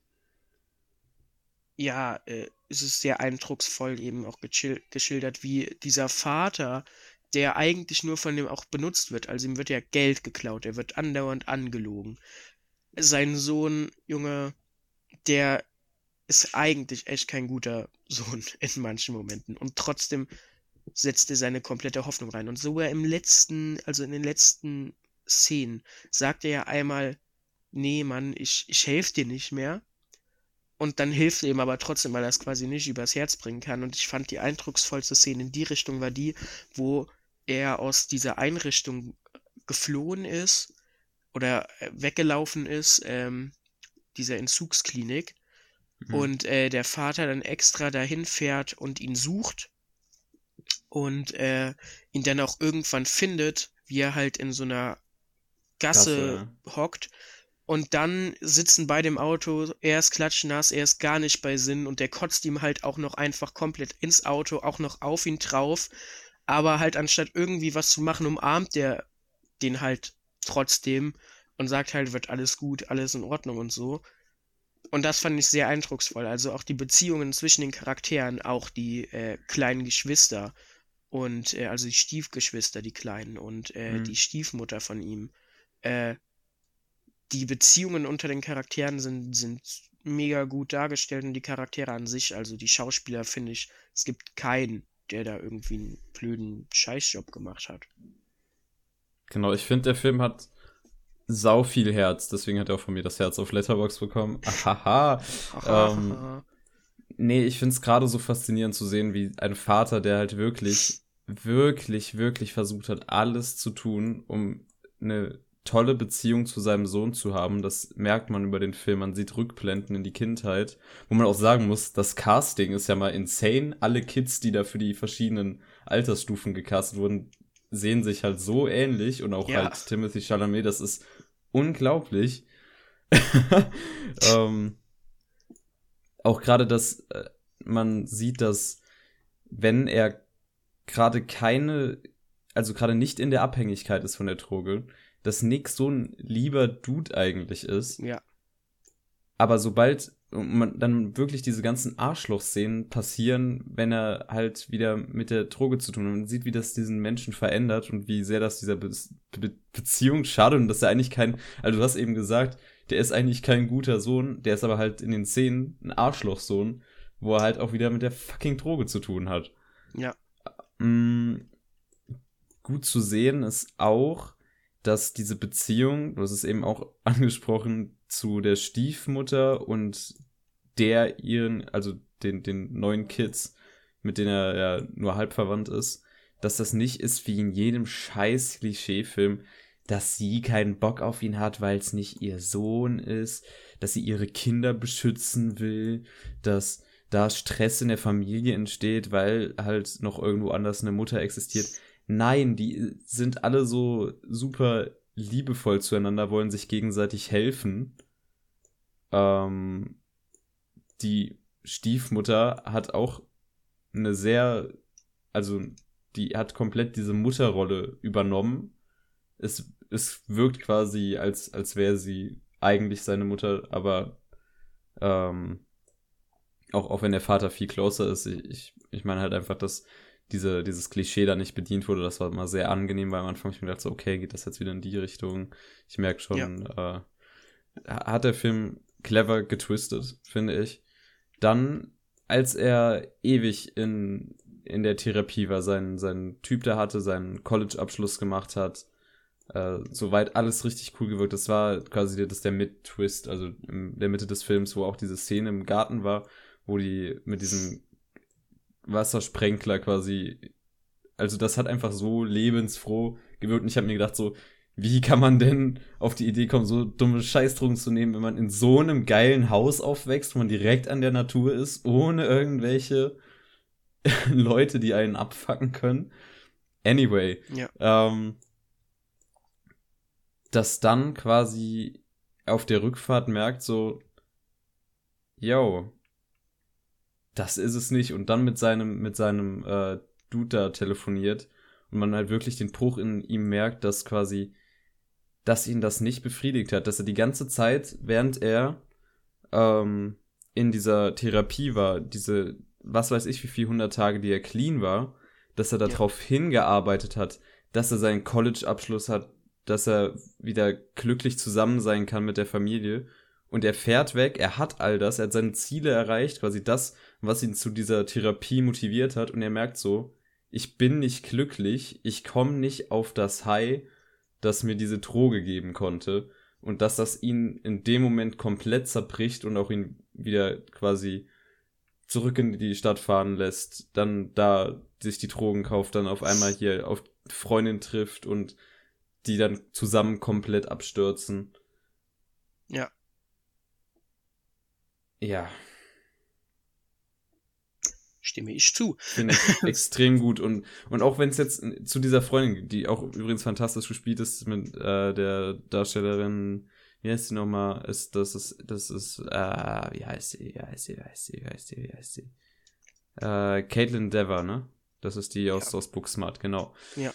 ja, äh, es ist sehr eindrucksvoll eben auch geschil geschildert, wie dieser Vater, der eigentlich nur von dem auch benutzt wird, also ihm wird ja Geld geklaut, er wird andauernd angelogen. Sein Sohn, Junge, der ist eigentlich echt kein guter <laughs> Sohn in manchen Momenten und trotzdem setzt er seine komplette Hoffnung rein. Und so er im letzten, also in den letzten Szenen, sagt er ja einmal, nee, Mann, ich, ich helfe dir nicht mehr. Und dann hilft er ihm aber trotzdem, weil er es quasi nicht übers Herz bringen kann. Und ich fand die eindrucksvollste Szene in die Richtung war die, wo er aus dieser Einrichtung geflohen ist oder äh, weggelaufen ist, ähm, dieser Entzugsklinik. Mhm. Und äh, der Vater dann extra dahin fährt und ihn sucht und äh, ihn dann auch irgendwann findet, wie er halt in so einer Gasse hockt. Und dann sitzen beide im Auto, er ist klatschnass, er ist gar nicht bei Sinn und der kotzt ihm halt auch noch einfach komplett ins Auto, auch noch auf ihn drauf. Aber halt anstatt irgendwie was zu machen, umarmt der den halt trotzdem und sagt halt, wird alles gut, alles in Ordnung und so. Und das fand ich sehr eindrucksvoll. Also auch die Beziehungen zwischen den Charakteren, auch die äh, kleinen Geschwister und äh, also die Stiefgeschwister, die kleinen und äh, Mhm. die Stiefmutter von ihm. Äh, die Beziehungen unter den Charakteren sind, sind mega gut dargestellt und die Charaktere an sich, also die Schauspieler, finde ich, es gibt keinen, der da irgendwie einen blöden Scheißjob gemacht hat. Genau, ich finde, der Film hat sau viel Herz, deswegen hat er auch von mir das Herz auf Letterbox bekommen. <laughs> Ahaha. Ähm, Nee, ich finde es gerade so faszinierend zu sehen, wie ein Vater, der halt wirklich, wirklich, wirklich versucht hat, alles zu tun, um eine tolle Beziehung zu seinem Sohn zu haben. Das merkt man über den Film. Man sieht Rückblenden in die Kindheit, wo man auch sagen muss, das Casting ist ja mal insane. Alle Kids, die da für die verschiedenen Altersstufen gecastet wurden, sehen sich halt so ähnlich und auch Ja. halt Timothy Chalamet, das ist unglaublich. <laughs> ähm, auch gerade, dass äh, man sieht, dass wenn er gerade keine, also gerade nicht in der Abhängigkeit ist von der Droge, dass Nick so ein lieber Dude eigentlich ist. ja, Aber sobald man dann wirklich diese ganzen Arschloch-Szenen passieren, wenn er halt wieder mit der Droge zu tun hat. Man sieht, wie das diesen Menschen verändert und wie sehr das dieser Be Be Beziehung schadet und dass er eigentlich kein, also du hast eben gesagt, der ist eigentlich kein guter Sohn, der ist aber halt in den Szenen ein Arschlochsohn, wo er halt auch wieder mit der fucking Droge zu tun hat. ja, Mm, gut zu sehen ist auch, dass diese Beziehung, du hast es eben auch <laughs> angesprochen, zu der Stiefmutter und der ihren, also den, den neuen Kids, mit denen er ja nur halb verwandt ist, dass das nicht ist wie in jedem scheiß Klischeefilm, dass sie keinen Bock auf ihn hat, weil es nicht ihr Sohn ist, dass sie ihre Kinder beschützen will, dass da Stress in der Familie entsteht, weil halt noch irgendwo anders eine Mutter existiert. Nein, die sind alle so super liebevoll zueinander, wollen sich gegenseitig helfen. Ähm, die Stiefmutter hat auch eine sehr, also die hat komplett diese Mutterrolle übernommen. Es, es wirkt quasi, als, als wäre sie eigentlich seine Mutter, aber ähm, auch, auch wenn der Vater viel closer ist, ich, ich meine halt einfach, dass diese, dieses Klischee da nicht bedient wurde. Das war immer sehr angenehm, weil am Anfang ich mir dachte, so, okay, geht das jetzt wieder in die Richtung? Ich merke schon, ja. äh, hat der Film clever getwistet, finde ich. Dann, als er ewig in, in der Therapie war, seinen, seinen Typ da hatte, seinen College-Abschluss gemacht hat, äh, soweit alles richtig cool gewirkt. Das war quasi das der Mid-Twist, also in der Mitte des Films, wo auch diese Szene im Garten war, wo die mit diesem Wassersprenkler quasi. Also das hat einfach so lebensfroh gewirkt. Und ich habe mir gedacht, so, wie kann man denn auf die Idee kommen, so dumme Scheißdrogen zu nehmen, wenn man in so einem geilen Haus aufwächst, wo man direkt an der Natur ist, ohne irgendwelche <laughs> Leute, die einen abfacken können. Anyway. Ja. Ähm, dass dann quasi auf der Rückfahrt merkt, so, yo, das ist es nicht und dann mit seinem, mit seinem äh, Dude da telefoniert und man halt wirklich den Bruch in ihm merkt, dass quasi, dass ihn das nicht befriedigt hat, dass er die ganze Zeit, während er ähm, in dieser Therapie war, diese, was weiß ich, wie viele hundert Tage, die er clean war, dass er darauf ja. hingearbeitet hat, dass er seinen College-Abschluss hat, dass er wieder glücklich zusammen sein kann mit der Familie. Und er fährt weg, er hat all das, er hat seine Ziele erreicht, quasi das, was ihn zu dieser Therapie motiviert hat. Und er merkt so, ich bin nicht glücklich, ich komme nicht auf das High, das mir diese Droge geben konnte. Und dass das ihn in dem Moment komplett zerbricht und auch ihn wieder quasi zurück in die Stadt fahren lässt, dann da sich die Drogen kauft, dann auf einmal hier auf Freundin trifft und die dann zusammen komplett abstürzen. Ja. Ja, stimme ich zu. Finde ich <laughs> extrem gut. Und, und auch wenn es jetzt zu dieser Freundin, die auch übrigens fantastisch gespielt ist mit äh, der Darstellerin, wie heißt sie nochmal? Ist, das ist, das ist, äh, wie heißt sie, wie heißt sie, wie heißt sie, wie heißt sie, wie heißt sie? Äh, Caitlin Dever, ne? Das ist die aus, ja. aus Booksmart, genau. Ja.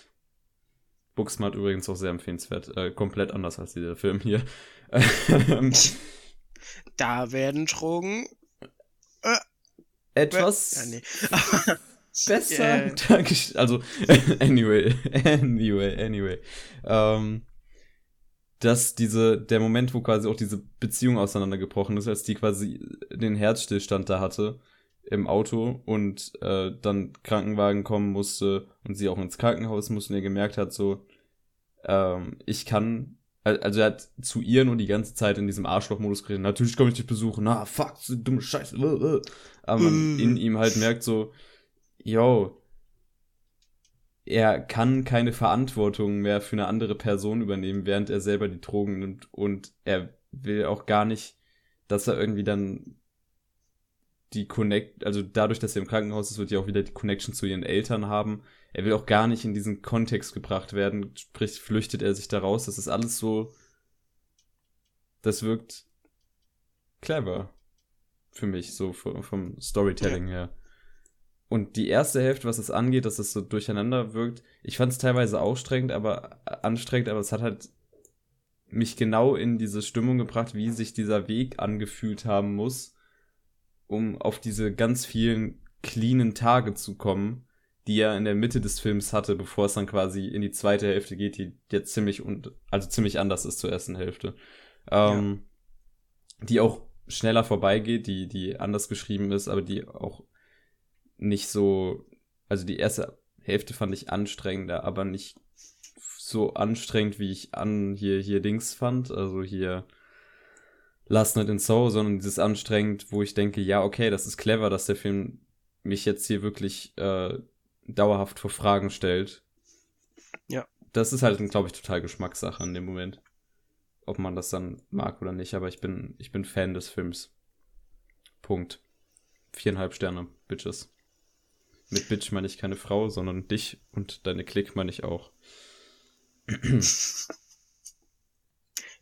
Booksmart übrigens auch sehr empfehlenswert. Äh, komplett anders als dieser Film hier. <laughs> da werden Drogen äh, etwas ja, nee. <laughs> besser yeah. dargestellt. Also, <laughs> anyway, anyway, anyway. Ähm, dass diese, der Moment, wo quasi auch diese Beziehung auseinandergebrochen ist, als die quasi den Herzstillstand da hatte im Auto und äh, dann Krankenwagen kommen musste und sie auch ins Krankenhaus musste und er gemerkt hat, so, ähm, ich kann also er hat zu ihr nur die ganze Zeit in diesem Arschloch-Modus geredet. Natürlich komme ich dich besuchen. Na, fuck, so dumme Scheiße. Aber man mm. in ihm halt merkt so, yo, er kann keine Verantwortung mehr für eine andere Person übernehmen, während er selber die Drogen nimmt. Und er will auch gar nicht, dass er irgendwie dann die Connect, also dadurch, dass er im Krankenhaus ist, wird ja auch wieder die Connection zu ihren Eltern haben. Er will auch gar nicht in diesen Kontext gebracht werden, sprich, flüchtet er sich da raus. Das ist alles so, das wirkt clever für mich, so vom, Storytelling her. Und die erste Hälfte, was es angeht, dass es so durcheinander wirkt, ich fand es teilweise auch strengend, aber anstrengend, aber es hat halt mich genau in diese Stimmung gebracht, wie sich dieser Weg angefühlt haben muss, um auf diese ganz vielen cleanen Tage zu kommen, die er in der Mitte des Films hatte, bevor es dann quasi in die zweite Hälfte geht, die jetzt ziemlich und also ziemlich anders ist zur ersten Hälfte. Ähm, ja. Die auch schneller vorbeigeht, die, die anders geschrieben ist, aber die auch nicht so, also die erste Hälfte fand ich anstrengender, aber nicht so anstrengend, wie ich an hier, hier Dings fand. Also hier Last Night in Soho, sondern dieses anstrengend, wo ich denke, ja, okay, das ist clever, dass der Film mich jetzt hier wirklich äh, dauerhaft vor Fragen stellt. Ja. Das ist halt, glaube ich, total Geschmackssache in dem Moment. Ob man das dann mag oder nicht, aber ich bin, ich bin Fan des Films. Punkt. Viereinhalb Sterne, Bitches. Mit Bitch meine ich keine Frau, sondern dich und deine Klick meine ich auch.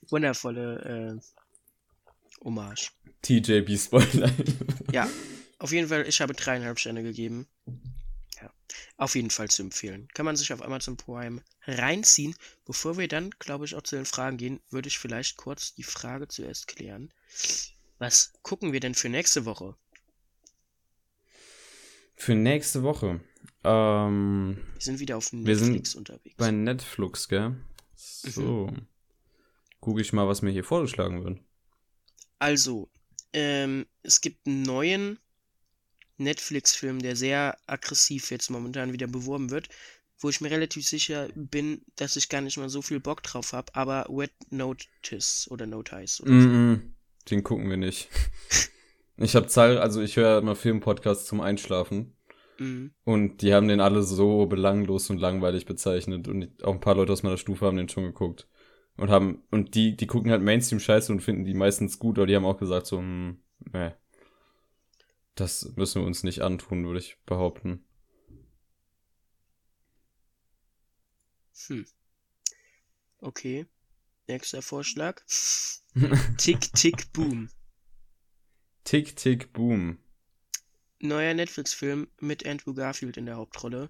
Wundervolle äh, Hommage. TJB Spoiler. <laughs> ja, auf jeden Fall, ich habe dreieinhalb Sterne gegeben. Ja, auf jeden Fall zu empfehlen. Kann man sich auf Amazon Prime reinziehen. Bevor wir dann, glaube ich, auch zu den Fragen gehen, würde ich vielleicht kurz die Frage zuerst klären. Was gucken wir denn für nächste Woche? Für nächste Woche. Ähm, wir sind wieder auf Netflix unterwegs. Bei Netflix, gell? So. Mhm. Gucke ich mal, was mir hier vorgeschlagen wird. Also, ähm, es gibt einen neuen Netflix-Film, der sehr aggressiv jetzt momentan wieder beworben wird, wo ich mir relativ sicher bin, dass ich gar nicht mal so viel Bock drauf habe, aber Wet Notice oder Notice. Oder mm -mm. So. Den gucken wir nicht. <laughs> ich habe Zahl, also ich höre immer Filmpodcasts zum Einschlafen. Mhm. Und die haben den alle so belanglos und langweilig bezeichnet. Und auch ein paar Leute aus meiner Stufe haben den schon geguckt. Und haben, und die, die gucken halt Mainstream-Scheiße und finden die meistens gut, aber die haben auch gesagt so, hm, nee. Das müssen wir uns nicht antun, würde ich behaupten. Hm. Okay. Nächster Vorschlag. <laughs> Tick, Tick, Boom. Tick, Tick, Boom. Neuer Netflix-Film mit Andrew Garfield in der Hauptrolle.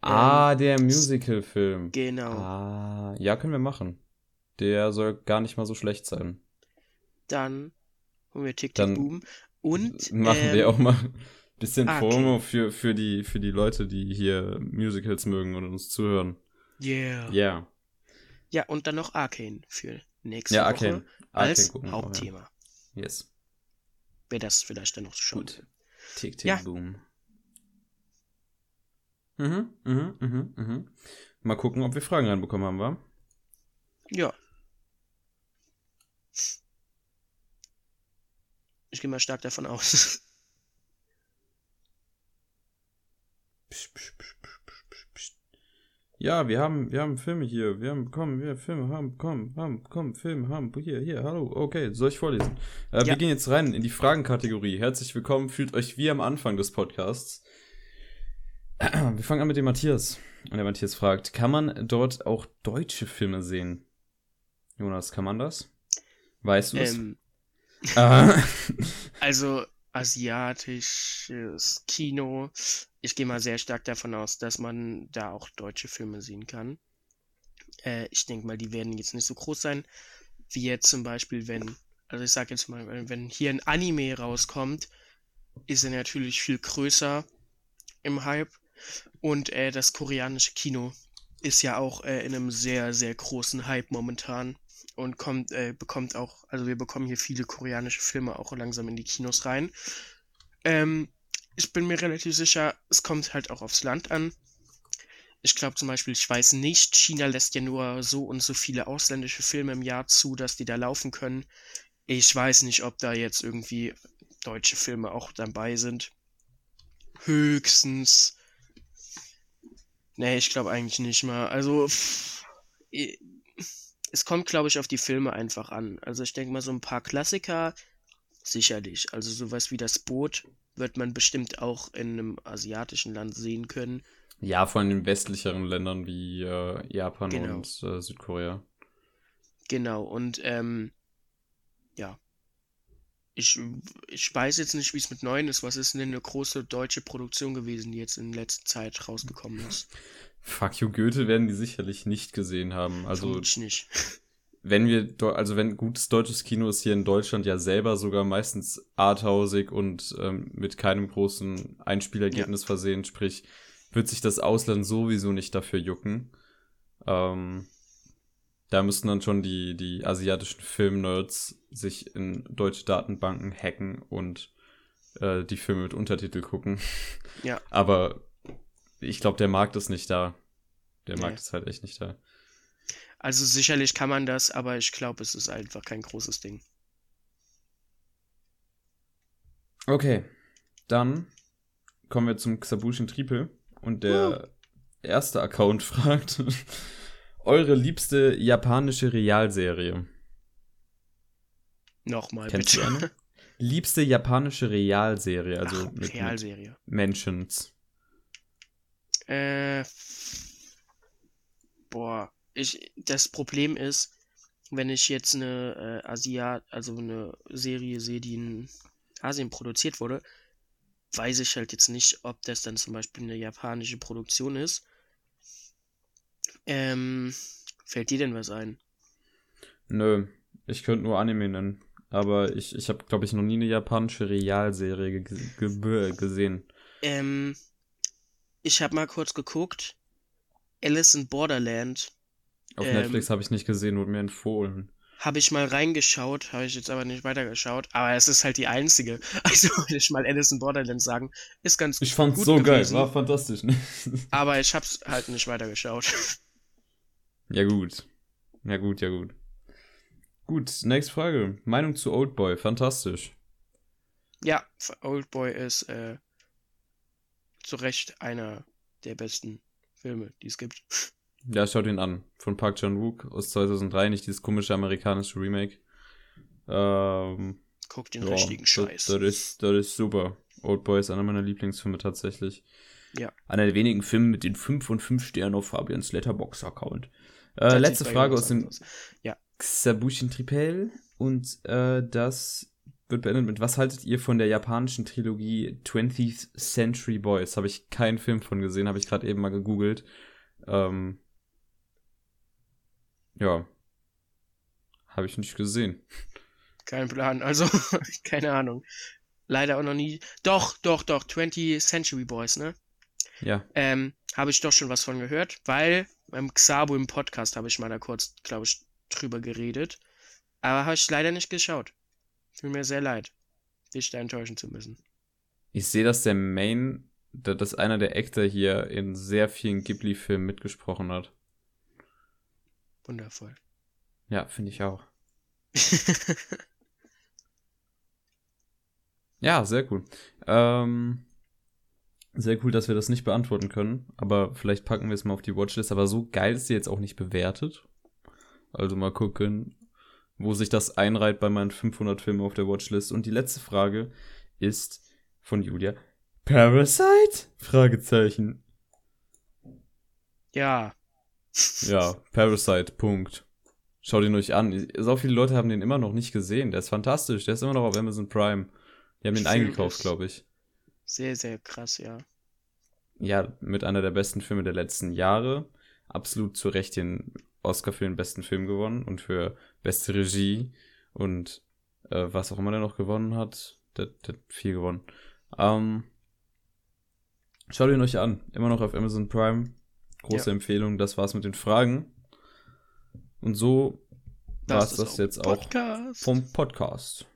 Ah, ähm, der Musical-Film. Genau. Ah, ja, können wir machen. Der soll gar nicht mal so schlecht sein. Dann holen wir Tick, Tick, Boom. Und machen ähm, wir auch mal ein bisschen ah, Promo okay. für, für, die, für die Leute, die hier Musicals mögen und uns zuhören. Yeah. Yeah. Ja, und dann noch Arcane für nächste ja, Arcane. Woche als Arcane Hauptthema. Auch, ja. Yes. Wer das vielleicht dann noch schauen Gut. Tick, tick, ja. boom. Mhm, mhm, mhm, mhm. Mal gucken, ob wir Fragen reinbekommen haben, wa? Ja. Ich gehe mal stark davon aus. <laughs> Ja, wir haben, wir haben Filme hier. Wir haben, komm, wir Filme haben, komm, haben, komm, Filme haben, hier, hier, hallo, okay, soll ich vorlesen? Äh, ja. Wir gehen jetzt rein in die Fragenkategorie. Herzlich willkommen, fühlt euch wie am Anfang des Podcasts. <clears throat> Wir fangen an mit dem Matthias. Und der Matthias fragt, kann man dort auch deutsche Filme sehen? Jonas, kann man das? Weißt du es? Ähm. <laughs> also asiatisches Kino. Ich gehe mal sehr stark davon aus, dass man da auch deutsche Filme sehen kann. Äh, ich denke mal, die werden jetzt nicht so groß sein, wie jetzt zum Beispiel, wenn, also ich sag jetzt mal, wenn hier ein Anime rauskommt, ist er natürlich viel größer im Hype. Und äh, das koreanische Kino ist ja auch äh, in einem sehr, sehr großen Hype momentan und kommt, äh, bekommt auch, also wir bekommen hier viele koreanische Filme auch langsam in die Kinos rein. Ähm, ich bin mir relativ sicher, es kommt halt auch aufs Land an. Ich glaube zum Beispiel, ich weiß nicht, China lässt ja nur so und so viele ausländische Filme im Jahr zu, dass die da laufen können. Ich weiß nicht, ob da jetzt irgendwie deutsche Filme auch dabei sind. Höchstens. Nee, ich glaube eigentlich nicht mal. Also, es kommt, glaube ich, auf die Filme einfach an. Also ich denke mal, so ein paar Klassiker sicherlich. Also sowas wie das Boot wird man bestimmt auch in einem asiatischen Land sehen können. Ja, von den westlicheren Ländern wie äh, Japan genau. und äh, Südkorea. Genau, und ähm, ja. Ich, ich weiß jetzt nicht, wie es mit neuen ist. Was ist denn eine große deutsche Produktion gewesen, die jetzt in letzter Zeit rausgekommen ist? <laughs> Fuck you Goethe werden die sicherlich nicht gesehen haben. Also ich nicht. Wenn wir, also wenn gutes deutsches Kino ist hier in Deutschland ja selber sogar meistens arthausig und ähm, mit keinem großen Einspielergebnis ja. versehen, sprich, wird sich das Ausland sowieso nicht dafür jucken. Ähm, da müssten dann schon die, die asiatischen Filmnerds sich in deutsche Datenbanken hacken und äh, die Filme mit Untertitel gucken. Ja. <laughs> Aber ich glaube, der Markt ist nicht da. Der nee. Markt ist halt echt nicht da. Also sicherlich kann man das, aber ich glaube, es ist einfach kein großes Ding. Okay, dann kommen wir zum Xabushin Triple und der erste Account <laughs> fragt eure liebste japanische Realserie. Nochmal, Kennst du bitte. eine? <laughs> Liebste japanische Realserie, also Ach, Realserie. Mentions. Äh, boah, ich, das Problem ist, wenn ich jetzt eine äh, Asiat, also eine Serie sehe, die in Asien produziert wurde, weiß ich halt jetzt nicht, ob das dann zum Beispiel eine japanische Produktion ist. Ähm, fällt dir denn was ein? Nö, ich könnte nur Anime nennen. Aber ich, ich habe, glaube ich, noch nie eine japanische Realserie ge ge gesehen. Ähm, ich habe mal kurz geguckt. Alice in Borderland Auf Ähm. Netflix habe ich nicht gesehen, wurde mir empfohlen. habe ich mal reingeschaut, habe ich jetzt aber nicht weitergeschaut. Aber es ist halt die einzige. <laughs> Also wollte ich mal Alice in Borderland sagen. Ist ganz Ich fand's gut so geil, gewesen. war fantastisch. Ne? <laughs> Aber ich hab's halt nicht weitergeschaut. ja gut. Ja gut, ja gut. Gut, nächste Frage. Meinung zu Oldboy, fantastisch. ja, Oldboy ist äh, zu Recht einer der besten Filme, die es gibt. Ja, schaut ihn an. Von Park Chan-wook aus 2003, nicht dieses komische amerikanische Remake. Ähm, Guckt den ja, richtigen Scheiß. das, ist, das ist super. Oldboy ist einer meiner Lieblingsfilme tatsächlich. Ja. Einer der wenigen Filme mit den 5 von 5 Sternen auf Fabians Letterbox-Account. Äh, letzte Frage aus dem. Ja, Xabushin Tripel und äh, das wird beendet mit Was haltet ihr von der japanischen Trilogie 20th Century Boys? Habe ich keinen Film von gesehen, habe ich gerade eben mal gegoogelt. Ähm, ja. Habe ich nicht gesehen. kein Plan. Also, <laughs> keine Ahnung. Leider auch noch nie. Doch, doch, doch. 20th Century Boys, ne? Ja. Ähm, habe ich doch schon was von gehört, weil beim Xabo im Podcast habe ich mal da kurz, glaube ich, drüber geredet. Aber habe ich leider nicht geschaut. Tut mir sehr leid, dich da enttäuschen zu müssen. Ich sehe, dass der Main, da- dass einer der Actor hier in sehr vielen Ghibli-Filmen mitgesprochen hat. Wundervoll. Ja, finde ich auch. <laughs> Ja, sehr cool. Ähm, sehr cool, dass wir das nicht beantworten können, aber vielleicht packen wir es mal auf die Watchlist. Aber so geil ist sie jetzt auch nicht bewertet. Also mal gucken, wo sich das einreiht bei meinen 500 Filmen auf der Watchlist. Und die letzte Frage ist von Julia. Parasite? Fragezeichen. ja, Ja, Parasite, Punkt. Schaut ihn euch an. So viele Leute haben den immer noch nicht gesehen. Der ist fantastisch. Der ist immer noch auf Amazon Prime. Die haben Film eingekauft, glaube ich. sehr, sehr krass, ja. Ja, mit einer der besten Filme der letzten Jahre. Absolut zu Recht den Oscar für den besten Film gewonnen und für beste Regie und äh, was auch immer der noch gewonnen hat. Der, der hat viel gewonnen. Ähm, schaut ihn euch an. Immer noch auf Amazon Prime. Große Ja. Empfehlung. Das war's mit den Fragen. Und so war's ist das auch jetzt auch Podcast. vom Podcast.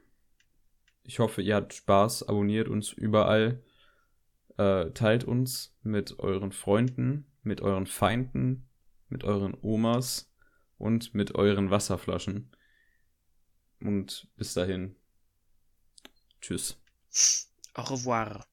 Ich hoffe, ihr habt Spaß, abonniert uns überall, äh, teilt uns mit euren Freunden, mit euren Feinden, mit euren Omas und mit euren Wasserflaschen. Und bis dahin. Tschüss. Au revoir.